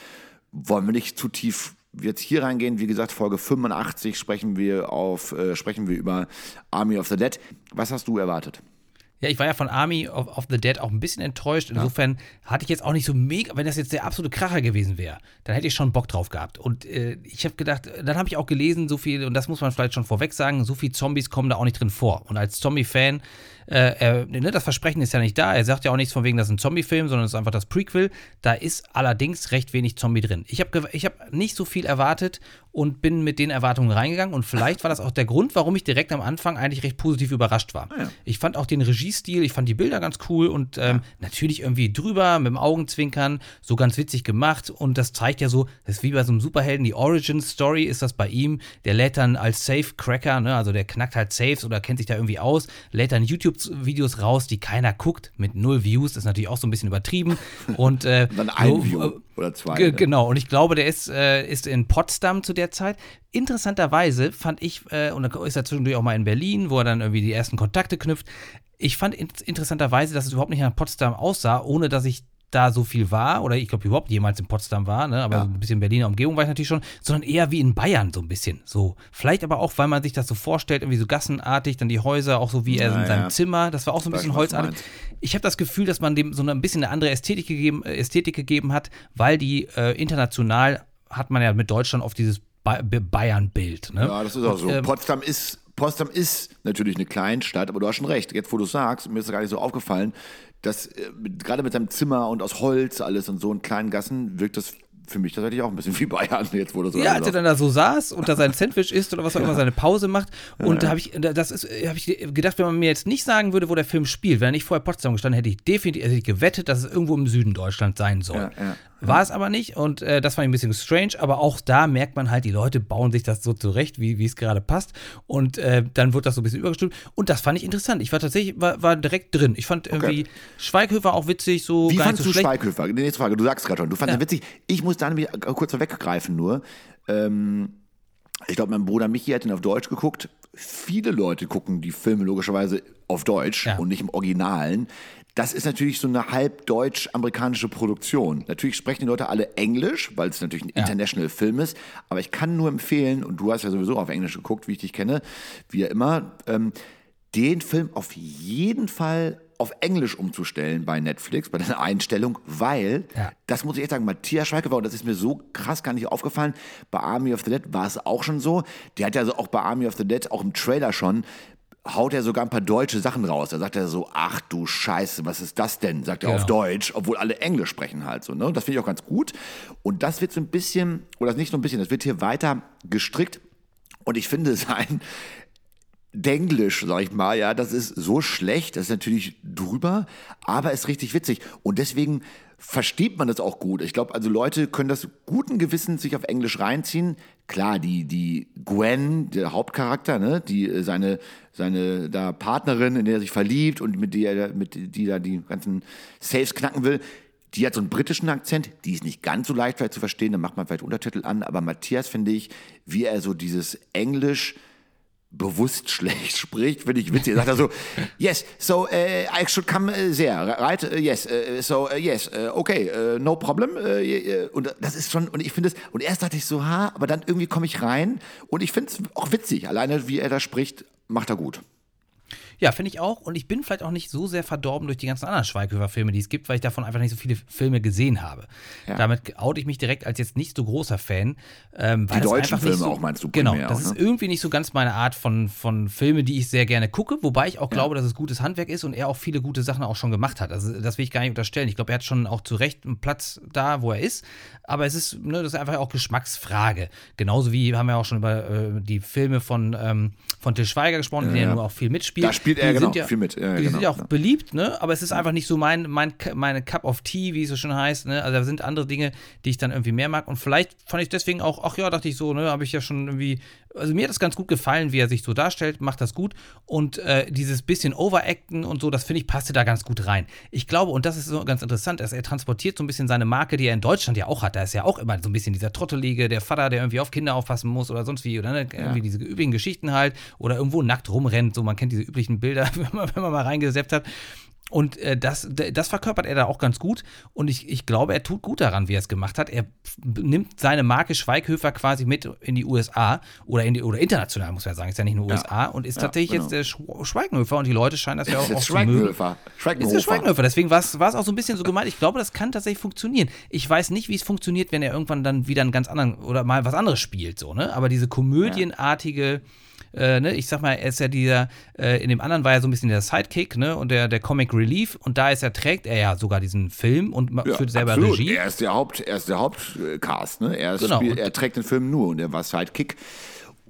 Speaker 2: Wollen wir nicht zu tief jetzt hier reingehen. Wie gesagt, Folge 85 sprechen wir auf, äh, sprechen wir über Army of the Dead. Was hast du erwartet?
Speaker 1: Ja, ich war ja von Army of, of the Dead auch ein bisschen enttäuscht. Insofern ja. hatte ich jetzt auch nicht so mega, wenn das jetzt der absolute Kracher gewesen wäre, dann hätte ich schon Bock drauf gehabt. Und äh, ich habe gedacht, dann habe ich auch gelesen, so viel, und das muss man vielleicht schon vorweg sagen, so viele Zombies kommen da auch nicht drin vor. Und als Zombie-Fan äh, ne, das Versprechen ist ja nicht da. Er sagt ja auch nichts von wegen, das ist ein Zombie-Film, sondern es ist einfach das Prequel. Da ist allerdings recht wenig Zombie drin. Ich habe ich hab nicht so viel erwartet und bin mit den Erwartungen reingegangen. Und vielleicht war das auch der Grund, warum ich direkt am Anfang eigentlich recht positiv überrascht war. Ah, ja. Ich fand auch den Regiestil, ich fand die Bilder ganz cool und ähm, ja. natürlich irgendwie drüber, mit dem Augenzwinkern, so ganz witzig gemacht. Und das zeigt ja so, das ist wie bei so einem Superhelden, die Origin-Story ist das bei ihm. Der lädt dann als Safe-Cracker, ne, also der knackt halt Saves oder kennt sich da irgendwie aus, lädt dann YouTube YouTube-Videos raus, die keiner guckt, mit null Views. Das ist natürlich auch so ein bisschen übertrieben. [LAUGHS] Und äh,
Speaker 2: dann ein so, View äh, oder zwei.
Speaker 1: Ne? Genau. Und ich glaube, der ist, äh, ist in Potsdam zu der Zeit. Interessanterweise fand ich, äh, und dann ist er zwischendurch auch mal in Berlin, wo er dann irgendwie die ersten Kontakte knüpft. Ich fand in interessanterweise, dass es überhaupt nicht nach Potsdam aussah, ohne dass ich da so viel war, oder ich glaube überhaupt jemals in Potsdam war, ne? aber ja. ein bisschen Berliner Umgebung war ich natürlich schon, sondern eher wie in Bayern so ein bisschen. So. Vielleicht aber auch, weil man sich das so vorstellt, irgendwie so gassenartig, dann die Häuser, auch so wie er ja, in seinem ja. Zimmer, das war auch so ein bisschen holzartig. Ich habe das Gefühl, dass man dem so ein bisschen eine andere Ästhetik gegeben, äh, Ästhetik gegeben hat, weil die äh, international hat man ja mit Deutschland auf dieses ba Bayern-Bild. Ne?
Speaker 2: Ja, das ist auch so. Ähm, Potsdam ist Potsdam ist natürlich eine Kleinstadt, aber du hast schon recht. Jetzt, wo du sagst, mir ist das gar nicht so aufgefallen, dass äh, gerade mit seinem Zimmer und aus Holz alles und so in kleinen Gassen wirkt das für mich tatsächlich auch ein bisschen [LAUGHS] wie Bayern jetzt wurde so.
Speaker 1: Ja, als er dann da so saß und da sein Sandwich isst oder was auch immer, seine Pause macht. Und ja. da habe ich, das ist, habe ich gedacht, wenn man mir jetzt nicht sagen würde, wo der Film spielt, wenn er nicht vorher Potsdam gestanden hätte, ich definitiv hätte ich gewettet, dass es irgendwo im Süden Deutschlands sein soll. Ja, ja. War es aber nicht und äh, das fand ich ein bisschen strange, aber auch da merkt man halt, die Leute bauen sich das so zurecht, wie es gerade passt und äh, dann wird das so ein bisschen übergestimmt und das fand ich interessant. Ich war tatsächlich, war, war direkt drin. Ich fand irgendwie okay. Schweighöfer auch witzig, so
Speaker 2: Wie gar fandst so du Schweighöfer? Die nächste Frage, du sagst gerade schon, du fandest ja. witzig. Ich muss da nämlich kurz weggreifen nur. Ähm, ich glaube, mein Bruder Michi hat ihn auf Deutsch geguckt. Viele Leute gucken die Filme logischerweise auf Deutsch ja. und nicht im Originalen. Das ist natürlich so eine halb deutsch-amerikanische Produktion. Natürlich sprechen die Leute alle Englisch, weil es natürlich ein ja. international Film ist. Aber ich kann nur empfehlen, und du hast ja sowieso auf Englisch geguckt, wie ich dich kenne, wie ja immer, ähm, den Film auf jeden Fall auf Englisch umzustellen bei Netflix, bei der Einstellung, weil, ja. das muss ich echt sagen, Matthias Schweighöfer, und das ist mir so krass gar nicht aufgefallen, bei Army of the Dead war es auch schon so, der hat ja also auch bei Army of the Dead, auch im Trailer schon, haut er sogar ein paar deutsche Sachen raus. Da sagt er so, ach du Scheiße, was ist das denn? Sagt er genau. auf Deutsch, obwohl alle Englisch sprechen halt so. Ne? Das finde ich auch ganz gut. Und das wird so ein bisschen, oder nicht so ein bisschen, das wird hier weiter gestrickt. Und ich finde [LAUGHS] sein Denglisch, sag ich mal, ja, das ist so schlecht, das ist natürlich drüber, aber ist richtig witzig. Und deswegen versteht man das auch gut. Ich glaube, also Leute können das guten Gewissens sich auf Englisch reinziehen. Klar, die, die Gwen, der Hauptcharakter, ne, die äh, seine, seine da Partnerin, in der er sich verliebt und mit der, mit die da die ganzen Saves knacken will, die hat so einen britischen Akzent, die ist nicht ganz so leicht vielleicht zu verstehen, da macht man vielleicht Untertitel an, aber Matthias finde ich, wie er so dieses Englisch bewusst [LAUGHS] schlecht spricht, finde ich witzig. Er sagt er so, yes, so uh, I should come uh, there, right? Uh, yes, so yes, okay, no problem. Und das ist schon, und ich finde es, und erst dachte ich so, ha, aber dann irgendwie komme ich rein und ich finde es auch witzig. Alleine, wie er da spricht, macht er gut.
Speaker 1: Ja, finde ich auch. Und ich bin vielleicht auch nicht so sehr verdorben durch die ganzen anderen Schweighöfer-Filme, die es gibt, weil ich davon einfach nicht so viele Filme gesehen habe. Ja. Damit oute ich mich direkt als jetzt nicht so großer Fan.
Speaker 2: Ähm, die deutschen Filme so, auch meinst du
Speaker 1: Genau, das auch, ne? ist irgendwie nicht so ganz meine Art von, von Filme, die ich sehr gerne gucke, wobei ich auch glaube, ja. dass es gutes Handwerk ist und er auch viele gute Sachen auch schon gemacht hat. Also das will ich gar nicht unterstellen. Ich glaube, er hat schon auch zu Recht einen Platz da, wo er ist. Aber es ist, ne, das ist einfach auch Geschmacksfrage. Genauso wie haben wir auch schon über äh, die Filme von, ähm, von Til Schweiger gesprochen, ja, in denen er auch viel mitspielt. Da
Speaker 2: spielt er genau, ja, viel mit.
Speaker 1: Ja, die
Speaker 2: genau,
Speaker 1: sind ja auch beliebt, ne? aber es ist einfach nicht so mein, mein, meine Cup of Tea, wie es so schon heißt. Ne? Also da sind andere Dinge, die ich dann irgendwie mehr mag. Und vielleicht fand ich deswegen auch, ach ja, dachte ich so, ne, habe ich ja schon irgendwie also mir hat das ganz gut gefallen, wie er sich so darstellt, macht das gut. Und äh, dieses bisschen Overacten und so, das finde ich, passte da ganz gut rein. Ich glaube, und das ist so ganz interessant, dass er transportiert so ein bisschen seine Marke, die er in Deutschland ja auch hat. Da ist ja auch immer so ein bisschen dieser Trottelige, der Vater, der irgendwie auf Kinder aufpassen muss oder sonst wie. Oder ne? irgendwie ja. diese üblichen Geschichten halt. Oder irgendwo nackt rumrennt. So, man kennt diese üblichen Bilder, [LAUGHS] wenn man, wenn man mal reingesetzt hat. Und äh, das, das verkörpert er da auch ganz gut. Und ich, ich glaube, er tut gut daran, wie er es gemacht hat. Er nimmt seine Marke Schweighöfer quasi mit in die USA oder, in die, oder international, muss man sagen. Ist ja nicht nur USA. Ja. Und ist ja, tatsächlich genau. jetzt der Sch Schweighöfer. Und die Leute scheinen das ja auch, auch zu mögen. Ist der Schweighöfer. Deswegen war es auch so ein bisschen so gemeint. Ich glaube, das kann tatsächlich funktionieren. Ich weiß nicht, wie es funktioniert, wenn er irgendwann dann wieder einen ganz anderen oder mal was anderes spielt. So, ne? Aber diese komödienartige. Ja äh, ne, ich sag mal, er ist ja dieser, äh, in dem anderen war er so ein bisschen der Sidekick, ne, und der, der Comic Relief und da ist er, trägt er ja sogar diesen Film und ja, führt selber absolut. Regie.
Speaker 2: Er ist der Haupt, er ist der Hauptcast, ne, er, genau. spielt, er trägt den Film nur und er war Sidekick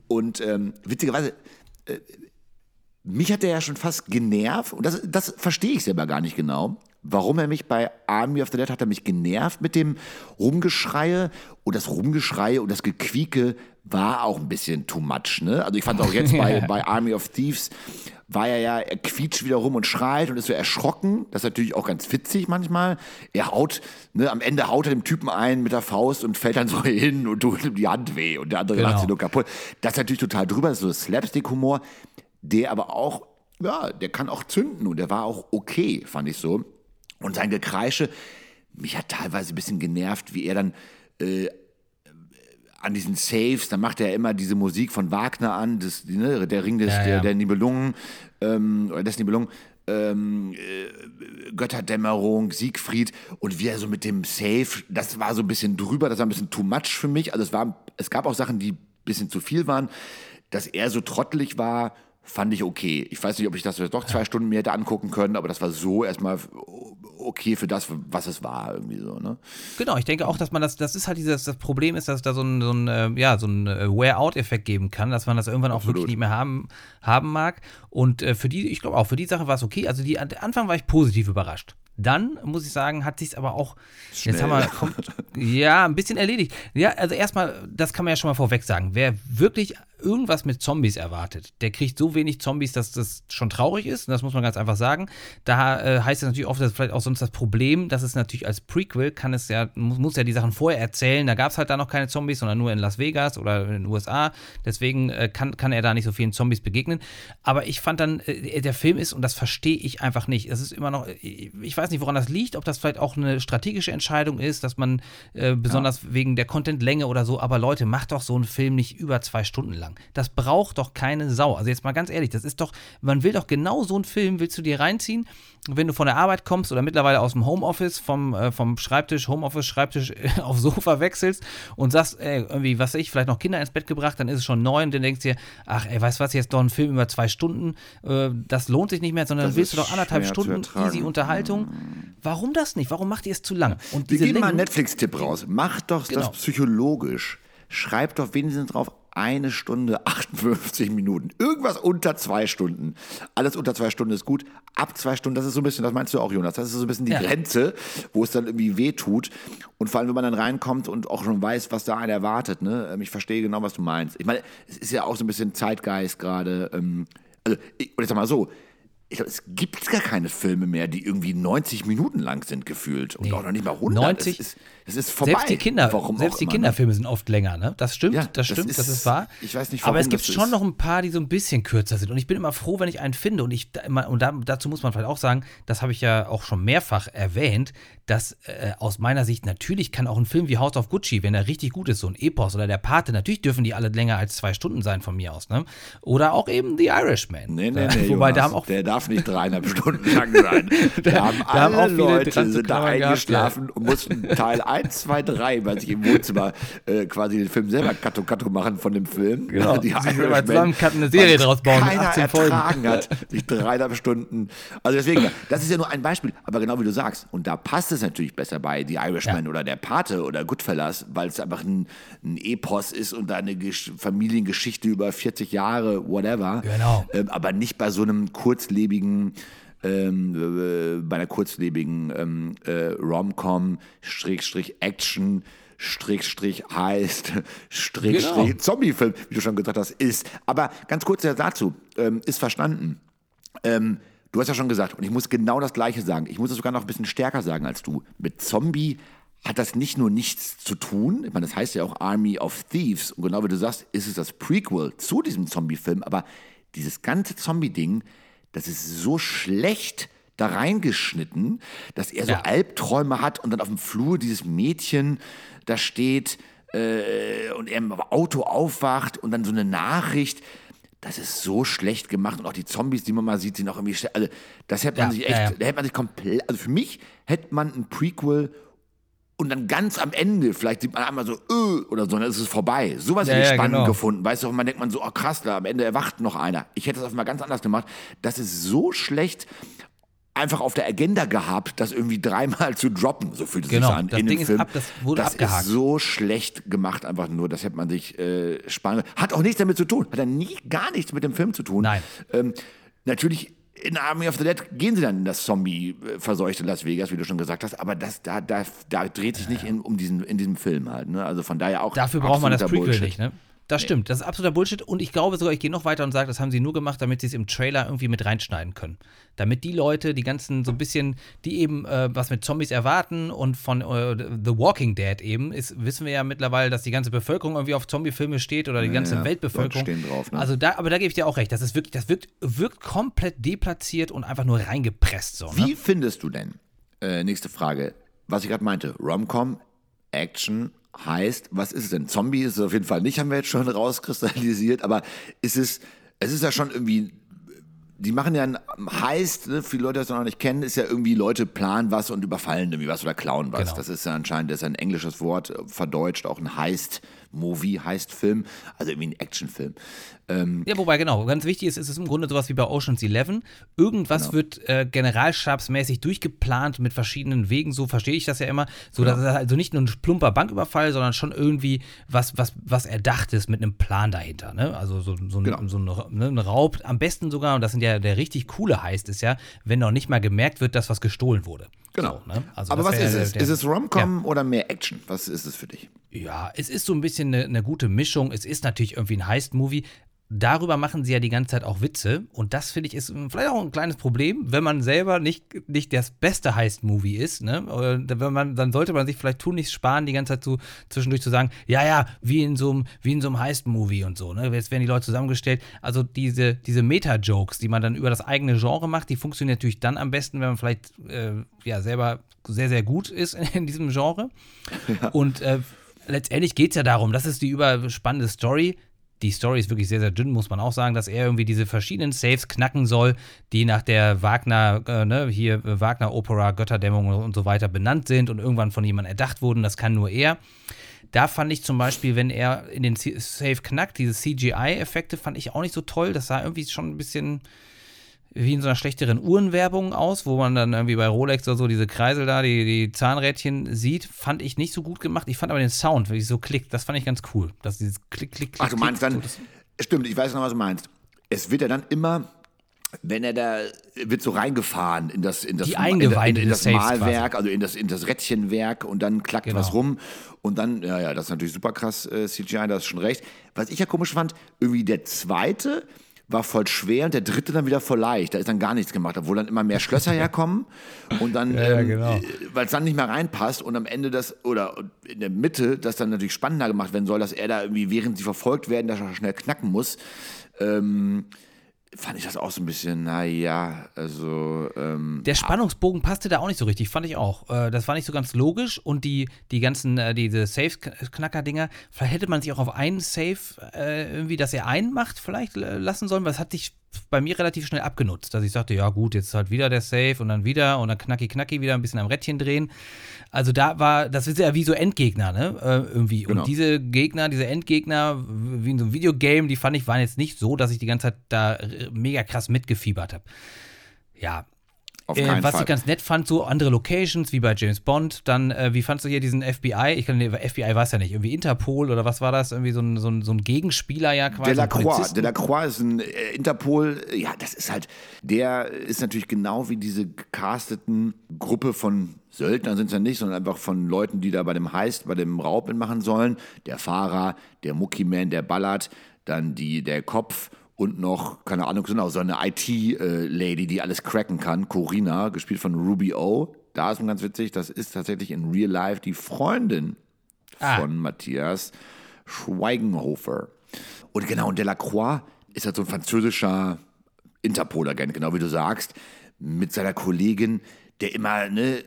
Speaker 2: und ähm, witzigerweise, äh, mich hat er ja schon fast genervt und das, das verstehe ich selber gar nicht genau warum er mich bei Army of the Dead hat er mich genervt mit dem Rumgeschreie und das Rumgeschreie und das Gequieke war auch ein bisschen too much, ne? Also ich fand auch jetzt bei, [LAUGHS] bei Army of Thieves war er ja, er quietscht wieder rum und schreit und ist so erschrocken. Das ist natürlich auch ganz witzig manchmal. Er haut, ne, am Ende haut er dem Typen ein mit der Faust und fällt dann so [LAUGHS] hin und tut ihm die Hand weh und der andere genau. macht sie nur kaputt. Das ist natürlich total drüber, das ist so Slapstick-Humor, der aber auch, ja, der kann auch zünden und der war auch okay, fand ich so. Und sein Gekreische, mich hat teilweise ein bisschen genervt, wie er dann äh, an diesen Saves, da macht er immer diese Musik von Wagner an, das, ne, der Ring des, ja, der, der Nibelungen, ähm, oder des Nibelungen, ähm, äh, Götterdämmerung, Siegfried und wie er so mit dem Save, das war so ein bisschen drüber, das war ein bisschen too much für mich. Also es war, es gab auch Sachen, die ein bisschen zu viel waren. Dass er so trottelig war, fand ich okay. Ich weiß nicht, ob ich das doch zwei Stunden mehr hätte angucken können, aber das war so erstmal okay für das, was es war, irgendwie so, ne?
Speaker 1: Genau, ich denke auch, dass man das, das ist halt dieses, das Problem ist, dass da so ein, so ein äh, ja, so ein äh, Wear-out-Effekt geben kann, dass man das irgendwann auch wirklich nicht mehr haben, haben mag. Und äh, für die, ich glaube auch, für die Sache war es okay. Also die, am Anfang war ich positiv überrascht. Dann, muss ich sagen, hat sich aber auch, Schnell. jetzt haben wir, kommt, ja, ein bisschen erledigt. Ja, also erstmal, das kann man ja schon mal vorweg sagen. Wer wirklich irgendwas mit Zombies erwartet, der kriegt so wenig Zombies, dass das schon traurig ist. das muss man ganz einfach sagen. Da äh, heißt es natürlich oft, dass vielleicht auch sonst das Problem, dass es natürlich als Prequel kann es ja, muss, muss ja die Sachen vorher erzählen. Da gab es halt da noch keine Zombies, sondern nur in Las Vegas oder in den USA. Deswegen äh, kann, kann er da nicht so vielen Zombies begegnen. Aber ich fand dann, äh, der Film ist, und das verstehe ich einfach nicht. Es ist immer noch, ich weiß nicht, woran das liegt, ob das vielleicht auch eine strategische Entscheidung ist, dass man äh, besonders ja. wegen der Contentlänge oder so, aber Leute, macht doch so einen Film nicht über zwei Stunden lang. Das braucht doch keine Sau. Also jetzt mal ganz ehrlich, das ist doch, man will doch genau so einen Film, willst du dir reinziehen, wenn du von der Arbeit kommst oder mittlerweile aus dem Homeoffice, vom, äh, vom Schreibtisch, Homeoffice, Schreibtisch [LAUGHS] auf Sofa wechselst und sagst, ey, irgendwie, was weiß ich, vielleicht noch Kinder ins Bett gebracht, dann ist es schon neun und dann denkst du dir, ach, ey, weißt du was, jetzt doch ein Film über zwei Stunden, äh, das lohnt sich nicht mehr, sondern dann willst du doch anderthalb Stunden easy Unterhaltung. Warum das nicht? Warum macht ihr es zu lang?
Speaker 2: Und Wir geben mal einen Netflix-Tipp raus. Macht doch genau. das psychologisch. Schreibt doch wenigstens drauf, eine Stunde [LAUGHS] 58 Minuten. Irgendwas unter zwei Stunden. Alles unter zwei Stunden ist gut. Ab zwei Stunden, das ist so ein bisschen, das meinst du auch, Jonas, das ist so ein bisschen die ja. Grenze, wo es dann irgendwie weh tut. Und vor allem, wenn man dann reinkommt und auch schon weiß, was da einen erwartet. Ne? Ähm, ich verstehe genau, was du meinst. Ich meine, es ist ja auch so ein bisschen Zeitgeist gerade. Ähm, also, ich, oder ich sag mal so, ich glaube, es gibt gar keine Filme mehr, die irgendwie 90 Minuten lang sind gefühlt und nee. auch noch nicht mal 100.
Speaker 1: 90,
Speaker 2: es ist, es ist vorbei.
Speaker 1: Selbst die Kinder, Warum selbst die immer, ne? Kinderfilme sind oft länger, ne? Das stimmt, ja, das stimmt, das ist, das ist, wahr.
Speaker 2: Ich weiß nicht, warum
Speaker 1: Aber es gibt schon ist. noch ein paar, die so ein bisschen kürzer sind und ich bin immer froh, wenn ich einen finde und ich und dazu muss man vielleicht auch sagen, das habe ich ja auch schon mehrfach erwähnt, dass äh, aus meiner Sicht natürlich kann auch ein Film wie House of Gucci, wenn er richtig gut ist, so ein Epos oder der Pate, natürlich dürfen die alle länger als zwei Stunden sein von mir aus, ne? Oder auch eben The Irishman.
Speaker 2: Nee, nee, nee, Wobei Jonas, da haben auch der darf nicht dreieinhalb [LAUGHS] Stunden lang sein. da, da haben alle haben Leute sind da eingeschlafen gehabt, ja. und mussten Teil 1, 2, 3, weil sie im Wohnzimmer äh, quasi den Film selber Kato Kato machen von dem Film.
Speaker 1: Genau. Die Irishman, zusammen eine Serie draus bauen.
Speaker 2: Keiner 18 ertragen hat, sich dreieinhalb Stunden. Also deswegen, das ist ja nur ein Beispiel, aber genau wie du sagst. Und da passt es natürlich besser bei The Irishman ja. oder Der Pate oder Goodfellas, weil es einfach ein, ein Epos ist und da eine Gesch Familiengeschichte über 40 Jahre, whatever.
Speaker 1: Genau.
Speaker 2: Ähm, aber nicht bei so einem kurzlebigen ähm, äh, bei einer kurzlebigen ähm, äh, Rom-Com, Schrägstrich Action, Strich, heißt, [LAUGHS] Strich, genau. Zombie-Film, wie du schon gesagt hast, ist. Aber ganz kurz dazu, ähm, ist verstanden. Ähm, du hast ja schon gesagt, und ich muss genau das Gleiche sagen, ich muss es sogar noch ein bisschen stärker sagen als du. Mit Zombie hat das nicht nur nichts zu tun, ich meine, das heißt ja auch Army of Thieves, und genau wie du sagst, ist es das Prequel zu diesem Zombie-Film, aber dieses ganze Zombie-Ding, das ist so schlecht da reingeschnitten, dass er so ja. Albträume hat und dann auf dem Flur dieses Mädchen da steht äh, und er im Auto aufwacht und dann so eine Nachricht. Das ist so schlecht gemacht und auch die Zombies, die man mal sieht, sind auch irgendwie. Also, das hätte man ja, sich echt, ja, da hätte man sich komplett. Also für mich hätte man ein Prequel und dann ganz am Ende, vielleicht sieht man einmal so, öh, oder so, dann ist es vorbei. Sowas ja, hätte ich ja, spannend genau. gefunden. Weißt du, man denkt man so, oh krass, da am Ende erwacht noch einer. Ich hätte das auf mal ganz anders gemacht. Das ist so schlecht einfach auf der Agenda gehabt, das irgendwie [LAUGHS] dreimal zu droppen. So fühlt es
Speaker 1: genau,
Speaker 2: sich an
Speaker 1: das
Speaker 2: in
Speaker 1: Ding
Speaker 2: dem Film.
Speaker 1: Ab, das wurde
Speaker 2: das
Speaker 1: abgehakt.
Speaker 2: ist so schlecht gemacht, einfach nur. Das hätte man sich äh, spannend. Hat auch nichts damit zu tun. Hat dann nie, gar nichts mit dem Film zu tun.
Speaker 1: Nein.
Speaker 2: Ähm, natürlich in Army of the Dead gehen sie dann in das Zombie-verseuchte Las Vegas, wie du schon gesagt hast, aber das, da, da, da dreht sich nicht in, um diesen, in diesem Film halt. Ne? Also von daher auch.
Speaker 1: Dafür braucht man das Prequel Bullshit. nicht, ne? Das stimmt, das ist absoluter Bullshit und ich glaube sogar, ich gehe noch weiter und sage, das haben sie nur gemacht, damit sie es im Trailer irgendwie mit reinschneiden können. Damit die Leute, die ganzen so ein bisschen, die eben äh, was mit Zombies erwarten und von äh, The Walking Dead eben, ist, wissen wir ja mittlerweile, dass die ganze Bevölkerung irgendwie auf Zombie-Filme steht oder die ganze ja, Weltbevölkerung.
Speaker 2: Stehen drauf, ne?
Speaker 1: Also da, aber da gebe ich dir auch recht, das ist wirklich, das wirkt, wirkt komplett deplatziert und einfach nur reingepresst. So, ne?
Speaker 2: Wie findest du denn, äh, nächste Frage, was ich gerade meinte, Romcom, Action, heißt, was ist es denn? Zombie ist es auf jeden Fall nicht, haben wir jetzt schon [LAUGHS] rauskristallisiert, aber ist es, es ist ja schon irgendwie, die machen ja ein heißt, ne, viele Leute, die das noch nicht kennen, ist ja irgendwie Leute planen was und überfallen irgendwie was oder klauen was. Genau. Das ist ja anscheinend, das ist ein englisches Wort, verdeutscht, auch ein heißt. Movie heißt Film, also irgendwie ein Actionfilm.
Speaker 1: Ähm, ja, wobei genau, ganz wichtig ist, ist es im Grunde sowas wie bei Ocean's Eleven. Irgendwas genau. wird äh, generalstabsmäßig durchgeplant mit verschiedenen Wegen, so verstehe ich das ja immer, so genau. dass es also nicht nur ein plumper Banküberfall, sondern schon irgendwie was, was, was erdacht ist mit einem Plan dahinter. Ne? Also so, so, genau. ein, so ein, ne, ein Raub, am besten sogar, und das sind ja der richtig coole heißt es ja, wenn noch nicht mal gemerkt wird, dass was gestohlen wurde.
Speaker 2: Genau. So, ne? also Aber was ist es? Der, ist es Rom-Com ja. oder mehr Action? Was ist es für dich?
Speaker 1: Ja, es ist so ein bisschen eine, eine gute Mischung. Es ist natürlich irgendwie ein Heist-Movie. Darüber machen sie ja die ganze Zeit auch Witze. Und das finde ich ist vielleicht auch ein kleines Problem, wenn man selber nicht, nicht das beste Heist-Movie ist. Ne? wenn man, dann sollte man sich vielleicht tun, nicht sparen, die ganze Zeit so zwischendurch zu sagen, ja, ja, wie in so einem, Heist-Movie und so. Ne? Jetzt werden die Leute zusammengestellt. Also diese, diese Meta-Jokes, die man dann über das eigene Genre macht, die funktionieren natürlich dann am besten, wenn man vielleicht äh, ja selber sehr, sehr gut ist in, [LAUGHS] in diesem Genre. Ja. Und äh, letztendlich geht es ja darum, das ist die überspannende Story. Die Story ist wirklich sehr, sehr dünn, muss man auch sagen, dass er irgendwie diese verschiedenen Saves knacken soll, die nach der Wagner, äh, ne, hier äh, Wagner-Opera, Götterdämmung und so weiter benannt sind und irgendwann von jemandem erdacht wurden. Das kann nur er. Da fand ich zum Beispiel, wenn er in den Safe knackt, diese CGI-Effekte fand ich auch nicht so toll. Das sah irgendwie schon ein bisschen wie in so einer schlechteren Uhrenwerbung aus, wo man dann irgendwie bei Rolex oder so diese Kreisel da, die, die Zahnrädchen sieht, fand ich nicht so gut gemacht. Ich fand aber den Sound, wie es so klickt, das fand ich ganz cool. Dass dieses Klick, Klick, Klick.
Speaker 2: Ach, du meinst
Speaker 1: klick,
Speaker 2: dann, so, stimmt, ich weiß noch, was du meinst. Es wird ja dann immer, wenn er da, wird so reingefahren in das, in das,
Speaker 1: Eingeweide
Speaker 2: in, in das Malwerk, also in das, in das Rädchenwerk und dann klackt genau. was rum und dann, ja, ja, das ist natürlich super krass, äh, CGI, da hast schon recht. Was ich ja komisch fand, irgendwie der zweite, war voll schwer und der dritte dann wieder voll leicht. Da ist dann gar nichts gemacht, obwohl dann immer mehr Schlösser [LAUGHS] herkommen und dann,
Speaker 1: ja, ähm, genau.
Speaker 2: weil es dann nicht mehr reinpasst und am Ende das, oder in der Mitte, das dann natürlich spannender gemacht werden soll, dass er da irgendwie, während sie verfolgt werden, da schnell knacken muss. Ähm, fand ich das auch so ein bisschen, naja, also. Ähm,
Speaker 1: der Spannungsbogen passte da auch nicht so richtig, fand ich auch. Äh, das war nicht so ganz logisch und die, die ganzen, äh, diese Safe-Knacker-Dinger, vielleicht hätte man sich auch auf einen Safe äh, irgendwie, dass er einen macht, vielleicht lassen sollen, weil es hat sich bei mir relativ schnell abgenutzt, dass ich sagte, ja gut, jetzt halt wieder der Safe und dann wieder und dann knacki knacki wieder ein bisschen am Rädchen drehen. Also da war, das ist ja wie so Endgegner, ne? Äh, irgendwie. Genau. Und diese Gegner, diese Endgegner, wie in so einem Videogame, die fand ich, waren jetzt nicht so, dass ich die ganze Zeit da mega krass mitgefiebert habe. Ja, äh, was Fall. ich ganz nett fand, so andere Locations, wie bei James Bond. Dann, äh, wie fandst du hier diesen FBI? Ich kann, nee, FBI weiß ja nicht, irgendwie Interpol oder was war das? Irgendwie so ein, so ein, so ein Gegenspieler ja quasi.
Speaker 2: Delacroix. Delacroix ist ein äh, Interpol, ja, das ist halt, der ist natürlich genau wie diese gecasteten Gruppe von Söldnern sind es ja nicht, sondern einfach von Leuten, die da bei dem Heist, bei dem Raub mitmachen sollen. Der Fahrer, der Muckiman, der ballert, dann die, der Kopf und noch, keine Ahnung, genau, so eine IT-Lady, die alles cracken kann, Corina, gespielt von Ruby O. Da ist man ganz witzig, das ist tatsächlich in Real Life die Freundin ah. von Matthias Schweigenhofer. Und genau, und Delacroix ist halt so ein französischer Interpol-Agent, genau wie du sagst, mit seiner Kollegin, der immer, ne,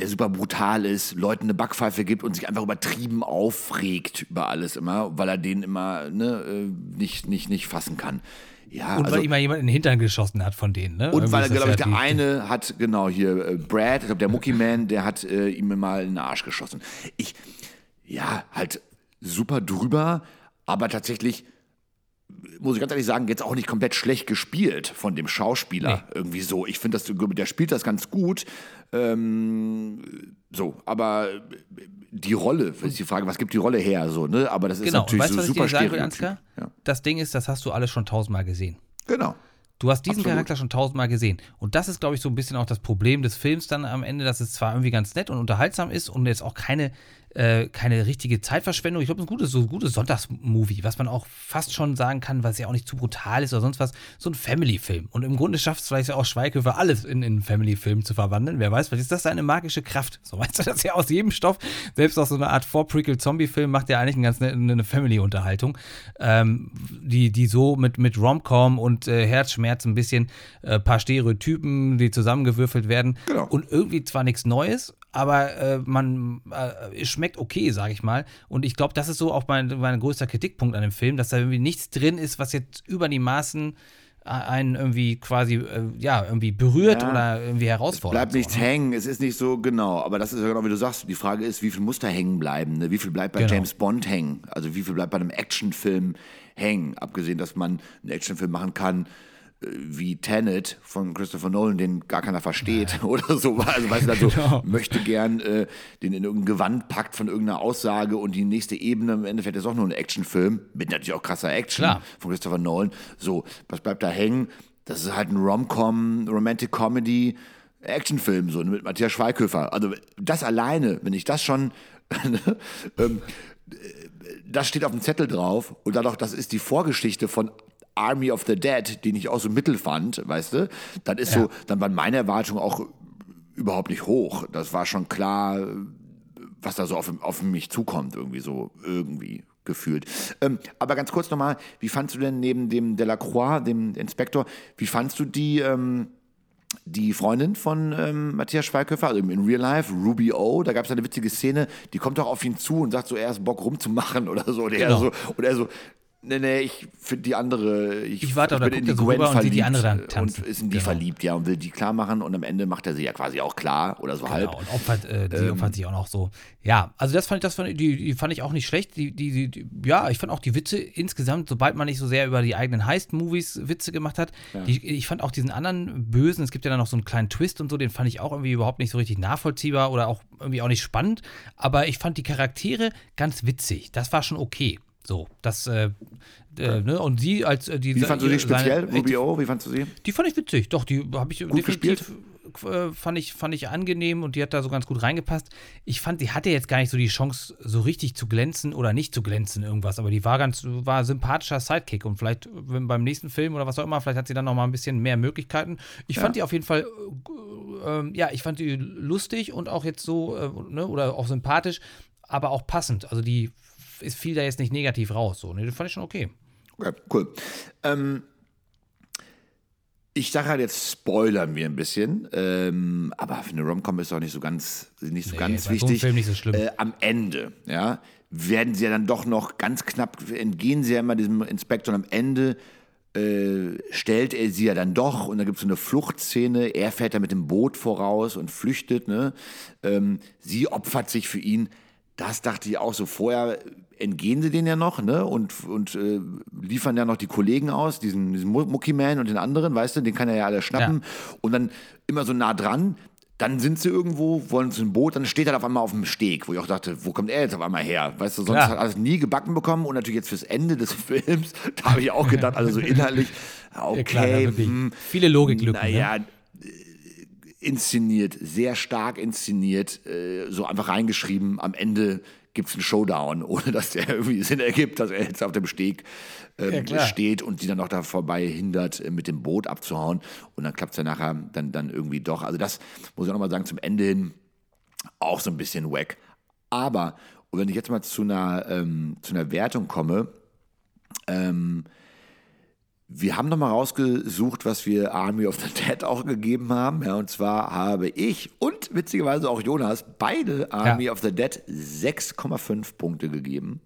Speaker 2: der super brutal ist, Leuten eine Backpfeife gibt und sich einfach übertrieben aufregt über alles immer, weil er den immer ne, äh, nicht, nicht, nicht fassen kann. Ja,
Speaker 1: und
Speaker 2: also,
Speaker 1: weil immer jemand in den Hintern geschossen hat von denen, ne?
Speaker 2: Und Irgendwie weil, glaube ich, der eine hat, genau, hier, äh, Brad, ich glaube, der Mookie Man, der hat äh, ihm mal in den Arsch geschossen. Ich, ja, halt super drüber, aber tatsächlich muss ich ganz ehrlich sagen, jetzt auch nicht komplett schlecht gespielt von dem Schauspieler. Nee. Irgendwie so. Ich finde, der spielt das ganz gut. Ähm, so, aber die Rolle, ist die Frage, was gibt die Rolle her? So, ne? Aber das ist
Speaker 1: genau.
Speaker 2: natürlich
Speaker 1: weißt,
Speaker 2: so
Speaker 1: was
Speaker 2: super
Speaker 1: ich dir sagen will, ja. Das Ding ist, das hast du alles schon tausendmal gesehen.
Speaker 2: Genau.
Speaker 1: Du hast diesen Absolut. Charakter schon tausendmal gesehen. Und das ist, glaube ich, so ein bisschen auch das Problem des Films dann am Ende, dass es zwar irgendwie ganz nett und unterhaltsam ist und jetzt auch keine äh, keine richtige Zeitverschwendung. Ich glaube, ein gutes, so ein gutes Sonntagsmovie, was man auch fast schon sagen kann, was ja auch nicht zu brutal ist oder sonst was. So ein Family-Film. Und im Grunde schafft es vielleicht auch Schweighöfer, alles in einen Family-Film zu verwandeln. Wer weiß, vielleicht ist das seine magische Kraft. So [LAUGHS] weißt du, dass ja aus jedem Stoff, selbst aus so einer Art Vor-Prequel-Zombie-Film, macht ja eigentlich eine ganz eine Family-Unterhaltung, ähm, die, die so mit, mit Rom-Com und äh, Herzschmerz ein bisschen äh, paar Stereotypen, die zusammengewürfelt werden. Genau. Und irgendwie zwar nichts Neues, aber äh, man äh, es schmeckt okay, sage ich mal. Und ich glaube, das ist so auch mein, mein größter Kritikpunkt an dem Film, dass da irgendwie nichts drin ist, was jetzt über die Maßen äh, einen irgendwie quasi, äh, ja, irgendwie berührt ja, oder irgendwie herausfordert.
Speaker 2: Es bleibt nichts so, ne? hängen, es ist nicht so genau, aber das ist ja genau wie du sagst. Die Frage ist, wie viel muss da hängen bleiben? Ne? Wie viel bleibt bei genau. James Bond hängen? Also wie viel bleibt bei einem Actionfilm hängen? Abgesehen, dass man einen Actionfilm machen kann, wie Tenet von Christopher Nolan, den gar keiner versteht [LAUGHS] oder so. Also weißt du, also genau. möchte gern äh, den in irgendein Gewand packt von irgendeiner Aussage und die nächste Ebene im Endeffekt ist auch nur ein Actionfilm mit natürlich auch krasser Action Klar. von Christopher Nolan. So, was bleibt da hängen? Das ist halt ein Rom-Com, Romantic Comedy, Actionfilm so mit Matthias Schweighöfer. Also das alleine, wenn ich das schon [LAUGHS] ähm, das steht auf dem Zettel drauf und dann auch, das ist die Vorgeschichte von Army of the Dead, den ich auch so mittel fand, weißt du, dann ist ja. so, dann waren meine Erwartungen auch überhaupt nicht hoch. Das war schon klar, was da so auf, auf mich zukommt, irgendwie so, irgendwie gefühlt. Ähm, aber ganz kurz nochmal, wie fandst du denn neben dem Delacroix, dem Inspektor, wie fandst du die, ähm, die Freundin von ähm, Matthias Schweighöfer, also in Real Life, Ruby O, da gab es eine witzige Szene, die kommt doch auf ihn zu und sagt so, er ist Bock rumzumachen oder so. Und genau. er so, und er so, Nee, nee, ich finde die andere. Ich,
Speaker 1: ich warte, ich bin in die Gwen verliebt und die andere dann
Speaker 2: tanzen. und ist in die genau. verliebt, ja, und will die klar machen und am Ende macht er sie ja quasi auch klar oder so genau, halb.
Speaker 1: Und opfert, äh, die ähm, opfert sich auch noch so. Ja, also das fand ich, das fand, die, die fand ich auch nicht schlecht. Die, die, die, ja, ich fand auch die Witze insgesamt, sobald man nicht so sehr über die eigenen Heist-Movies Witze gemacht hat. Ja. Die, ich fand auch diesen anderen Bösen, es gibt ja dann noch so einen kleinen Twist und so, den fand ich auch irgendwie überhaupt nicht so richtig nachvollziehbar oder auch irgendwie auch nicht spannend. Aber ich fand die Charaktere ganz witzig. Das war schon okay. So, das, äh, äh, ne? Und sie als äh, die.
Speaker 2: Wie fandest du die speziell, Ruby O? Wie fandest du sie?
Speaker 1: Die fand ich witzig, doch, die habe ich
Speaker 2: gut gespielt.
Speaker 1: äh, fand, ich, fand ich angenehm und die hat da so ganz gut reingepasst. Ich fand, sie hatte jetzt gar nicht so die Chance, so richtig zu glänzen oder nicht zu glänzen, irgendwas, aber die war ganz, war sympathischer Sidekick und vielleicht beim nächsten Film oder was auch immer, vielleicht hat sie dann noch mal ein bisschen mehr Möglichkeiten. Ich ja. fand die auf jeden Fall, äh, äh, ja, ich fand die lustig und auch jetzt so, äh, ne, oder auch sympathisch, aber auch passend. Also die ist fiel da jetzt nicht negativ raus. So, ne, das fand ich schon okay.
Speaker 2: Okay, cool. Ähm, ich sage halt jetzt, spoilern wir ein bisschen, ähm, aber für eine Romcom ist auch nicht so ganz, nicht so nee, ganz wichtig.
Speaker 1: Film nicht so schlimm. Äh,
Speaker 2: am Ende, ja, werden sie ja dann doch noch ganz knapp, entgehen sie ja immer diesem Inspektor und am Ende äh, stellt er sie ja dann doch und dann gibt es so eine Fluchtszene. Er fährt da mit dem Boot voraus und flüchtet. Ne? Ähm, sie opfert sich für ihn. Das dachte ich auch so vorher entgehen sie denen ja noch, ne? Und, und äh, liefern ja noch die Kollegen aus, diesen, diesen Mucky Man und den anderen, weißt du, den kann er ja alle schnappen. Ja. Und dann immer so nah dran, dann sind sie irgendwo, wollen zu einem Boot, dann steht er auf einmal auf dem Steg, wo ich auch dachte, wo kommt er jetzt auf einmal her? Weißt du, sonst ja. hat alles nie gebacken bekommen und natürlich jetzt fürs Ende des Films, [LAUGHS] da habe ich auch gedacht, also so inhaltlich, okay, [LAUGHS] ja, klar, mh,
Speaker 1: hm, viele Logiklücken.
Speaker 2: Naja, ne? inszeniert, sehr stark inszeniert, äh, so einfach reingeschrieben, am Ende gibt es einen Showdown, [LAUGHS] ohne dass der irgendwie Sinn ergibt, dass er jetzt auf dem Steg ähm, ja, steht und die dann noch da vorbei hindert, äh, mit dem Boot abzuhauen. Und dann klappt es ja nachher dann, dann irgendwie doch. Also das muss ich auch nochmal sagen, zum Ende hin auch so ein bisschen wack. Aber, und wenn ich jetzt mal zu einer, ähm, zu einer Wertung komme, ähm, wir haben nochmal rausgesucht, was wir Army of the Dead auch gegeben haben. Ja, und zwar habe ich und witzigerweise auch Jonas beide Army ja. of the Dead 6,5 Punkte gegeben.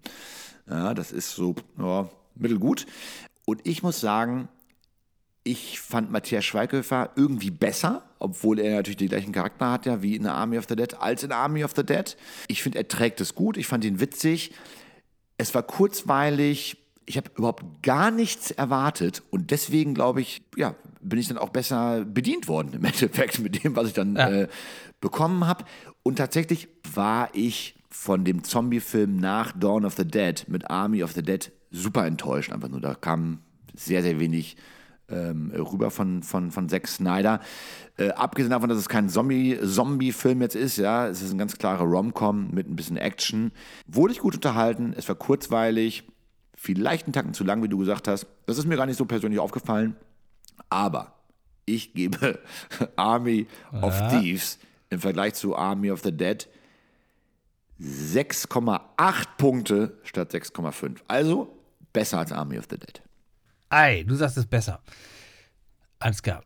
Speaker 2: Ja, das ist so ja, mittelgut. Und ich muss sagen, ich fand Matthias Schweighöfer irgendwie besser, obwohl er natürlich den gleichen Charakter hat, ja, wie in der Army of the Dead, als in Army of the Dead. Ich finde, er trägt es gut. Ich fand ihn witzig. Es war kurzweilig, ich habe überhaupt gar nichts erwartet und deswegen glaube ich, ja, bin ich dann auch besser bedient worden im [LAUGHS] Endeffekt mit dem, was ich dann ja. äh, bekommen habe. Und tatsächlich war ich von dem Zombie-Film nach Dawn of the Dead mit Army of the Dead super enttäuscht. Einfach nur, da kam sehr, sehr wenig ähm, rüber von, von, von Zack Snyder. Äh, abgesehen davon, dass es kein Zombie-Film jetzt ist, ja, es ist ein ganz klarer Rom-Com mit ein bisschen Action. Wurde ich gut unterhalten, es war kurzweilig, vielleicht einen Tacken zu lang, wie du gesagt hast. Das ist mir gar nicht so persönlich aufgefallen. Aber ich gebe [LAUGHS] Army ja. of Thieves im Vergleich zu Army of the Dead 6,8 Punkte statt 6,5. Also besser als Army of the Dead.
Speaker 1: Ei, du sagst es besser. Alles klar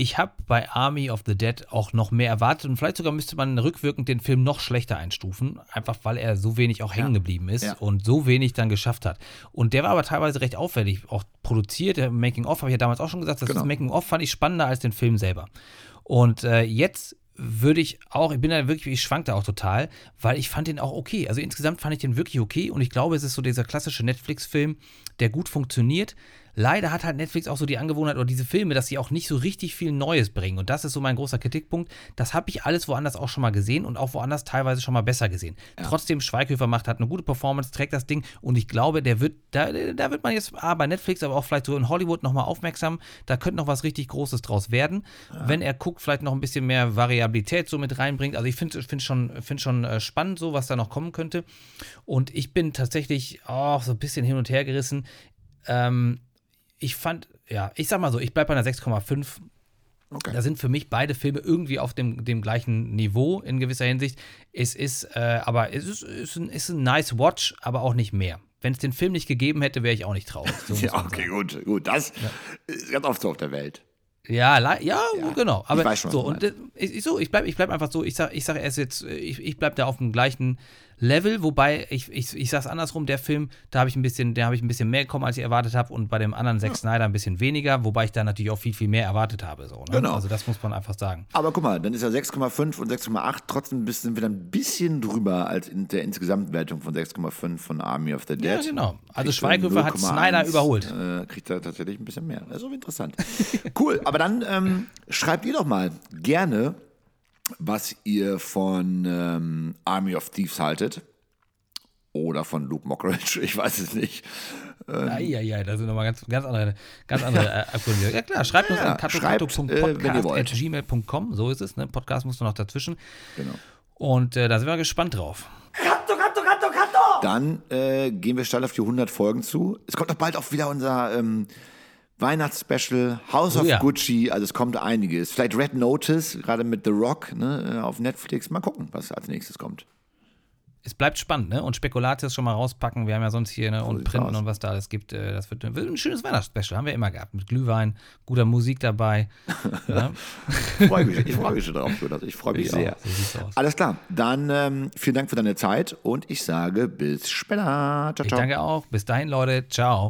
Speaker 1: ich habe bei Army of the Dead auch noch mehr erwartet und vielleicht sogar müsste man rückwirkend den Film noch schlechter einstufen, einfach weil er so wenig auch hängen geblieben ist ja. und so wenig dann geschafft hat. Und der war aber teilweise recht auffällig, auch produziert. Der Making of habe ich ja damals auch schon gesagt, das genau. Making of fand ich spannender als den Film selber. Und äh, jetzt würde ich auch, ich bin da wirklich, ich schwankte auch total, weil ich fand den auch okay. Also insgesamt fand ich den wirklich okay und ich glaube, es ist so dieser klassische Netflix-Film, der gut funktioniert, leider hat halt Netflix auch so die Angewohnheit oder diese Filme, dass sie auch nicht so richtig viel Neues bringen. Und das ist so mein großer Kritikpunkt. Das habe ich alles woanders auch schon mal gesehen und auch woanders teilweise schon mal besser gesehen. Ja. Trotzdem, Schweighöfer macht, hat eine gute Performance, trägt das Ding und ich glaube, der wird, da, da wird man jetzt ah, bei Netflix, aber auch vielleicht so in Hollywood nochmal aufmerksam. Da könnte noch was richtig Großes draus werden, ja. wenn er guckt, vielleicht noch ein bisschen mehr Variabilität so mit reinbringt. Also ich finde find schon, find schon äh, spannend, so was da noch kommen könnte. Und ich bin tatsächlich auch so ein bisschen hin und her gerissen. Ähm, ich fand, ja, ich sag mal so, ich bleibe bei einer 6,5. Okay. Da sind für mich beide Filme irgendwie auf dem, dem gleichen Niveau in gewisser Hinsicht. Es ist, äh, aber es ist, ist, ein, ist ein nice Watch, aber auch nicht mehr. Wenn es den Film nicht gegeben hätte, wäre ich auch nicht traurig.
Speaker 2: So [LAUGHS] ja, okay, gut, gut. Das ja. ist ganz oft so auf der Welt.
Speaker 1: Ja, ja, ja, genau. Aber ich weiß schon, so, und äh, ich, so, ich bleibe ich bleib einfach so, ich sage ich sag erst jetzt, ich, ich bleibe da auf dem gleichen Level, wobei ich, ich, ich sage es andersrum, der Film, da habe ich ein bisschen, der habe ich ein bisschen mehr bekommen, als ich erwartet habe und bei dem anderen Zack. Snyder ein bisschen weniger, wobei ich da natürlich auch viel, viel mehr erwartet habe. So, ne? Genau. Also das muss man einfach sagen.
Speaker 2: Aber guck mal, dann ist ja 6,5 und 6,8 trotzdem sind wir dann ein bisschen drüber als in der Insgesamtwertung von 6,5 von Army of the Dead. Ja,
Speaker 1: genau. Also Schweighöfer hat Snyder überholt.
Speaker 2: Äh, kriegt er tatsächlich ein bisschen mehr. Auch interessant. [LAUGHS] cool, aber dann ähm, schreibt ihr doch mal gerne was ihr von ähm, Army of Thieves haltet. Oder von Luke Mockridge, [LAUGHS] ich weiß es nicht.
Speaker 1: Ähm, ja, ja, das sind nochmal ganz, ganz andere, ganz andere äh, Abgründe. Ja klar, schreibt uns ja, an katokato.podcast.gmail.com, äh, so ist es, ne? Podcast musst du noch dazwischen. Genau. Und äh, da sind wir gespannt drauf.
Speaker 2: Kato, Kato, Kato, Kato! Dann äh, gehen wir steil auf die 100 Folgen zu. Es kommt doch bald auch wieder unser ähm, Weihnachtsspecial, House oh, of ja. Gucci, also es kommt einiges. Vielleicht Red Notice, gerade mit The Rock ne, äh, auf Netflix. Mal gucken, was als nächstes kommt.
Speaker 1: Es bleibt spannend, ne? Und Spekulatius schon mal rauspacken. Wir haben ja sonst hier, ne? Und Printen und was da alles gibt. Äh, das wird, wird ein schönes Weihnachtsspecial, haben wir immer gehabt. Mit Glühwein, guter Musik dabei.
Speaker 2: ja. [LAUGHS] ich freue mich, ich freu mich schon drauf, Ich freue mich sehr. So Alles klar. Dann ähm, vielen Dank für deine Zeit und ich sage bis später.
Speaker 1: Ciao, ciao. Ich danke auch. Bis dahin, Leute. Ciao.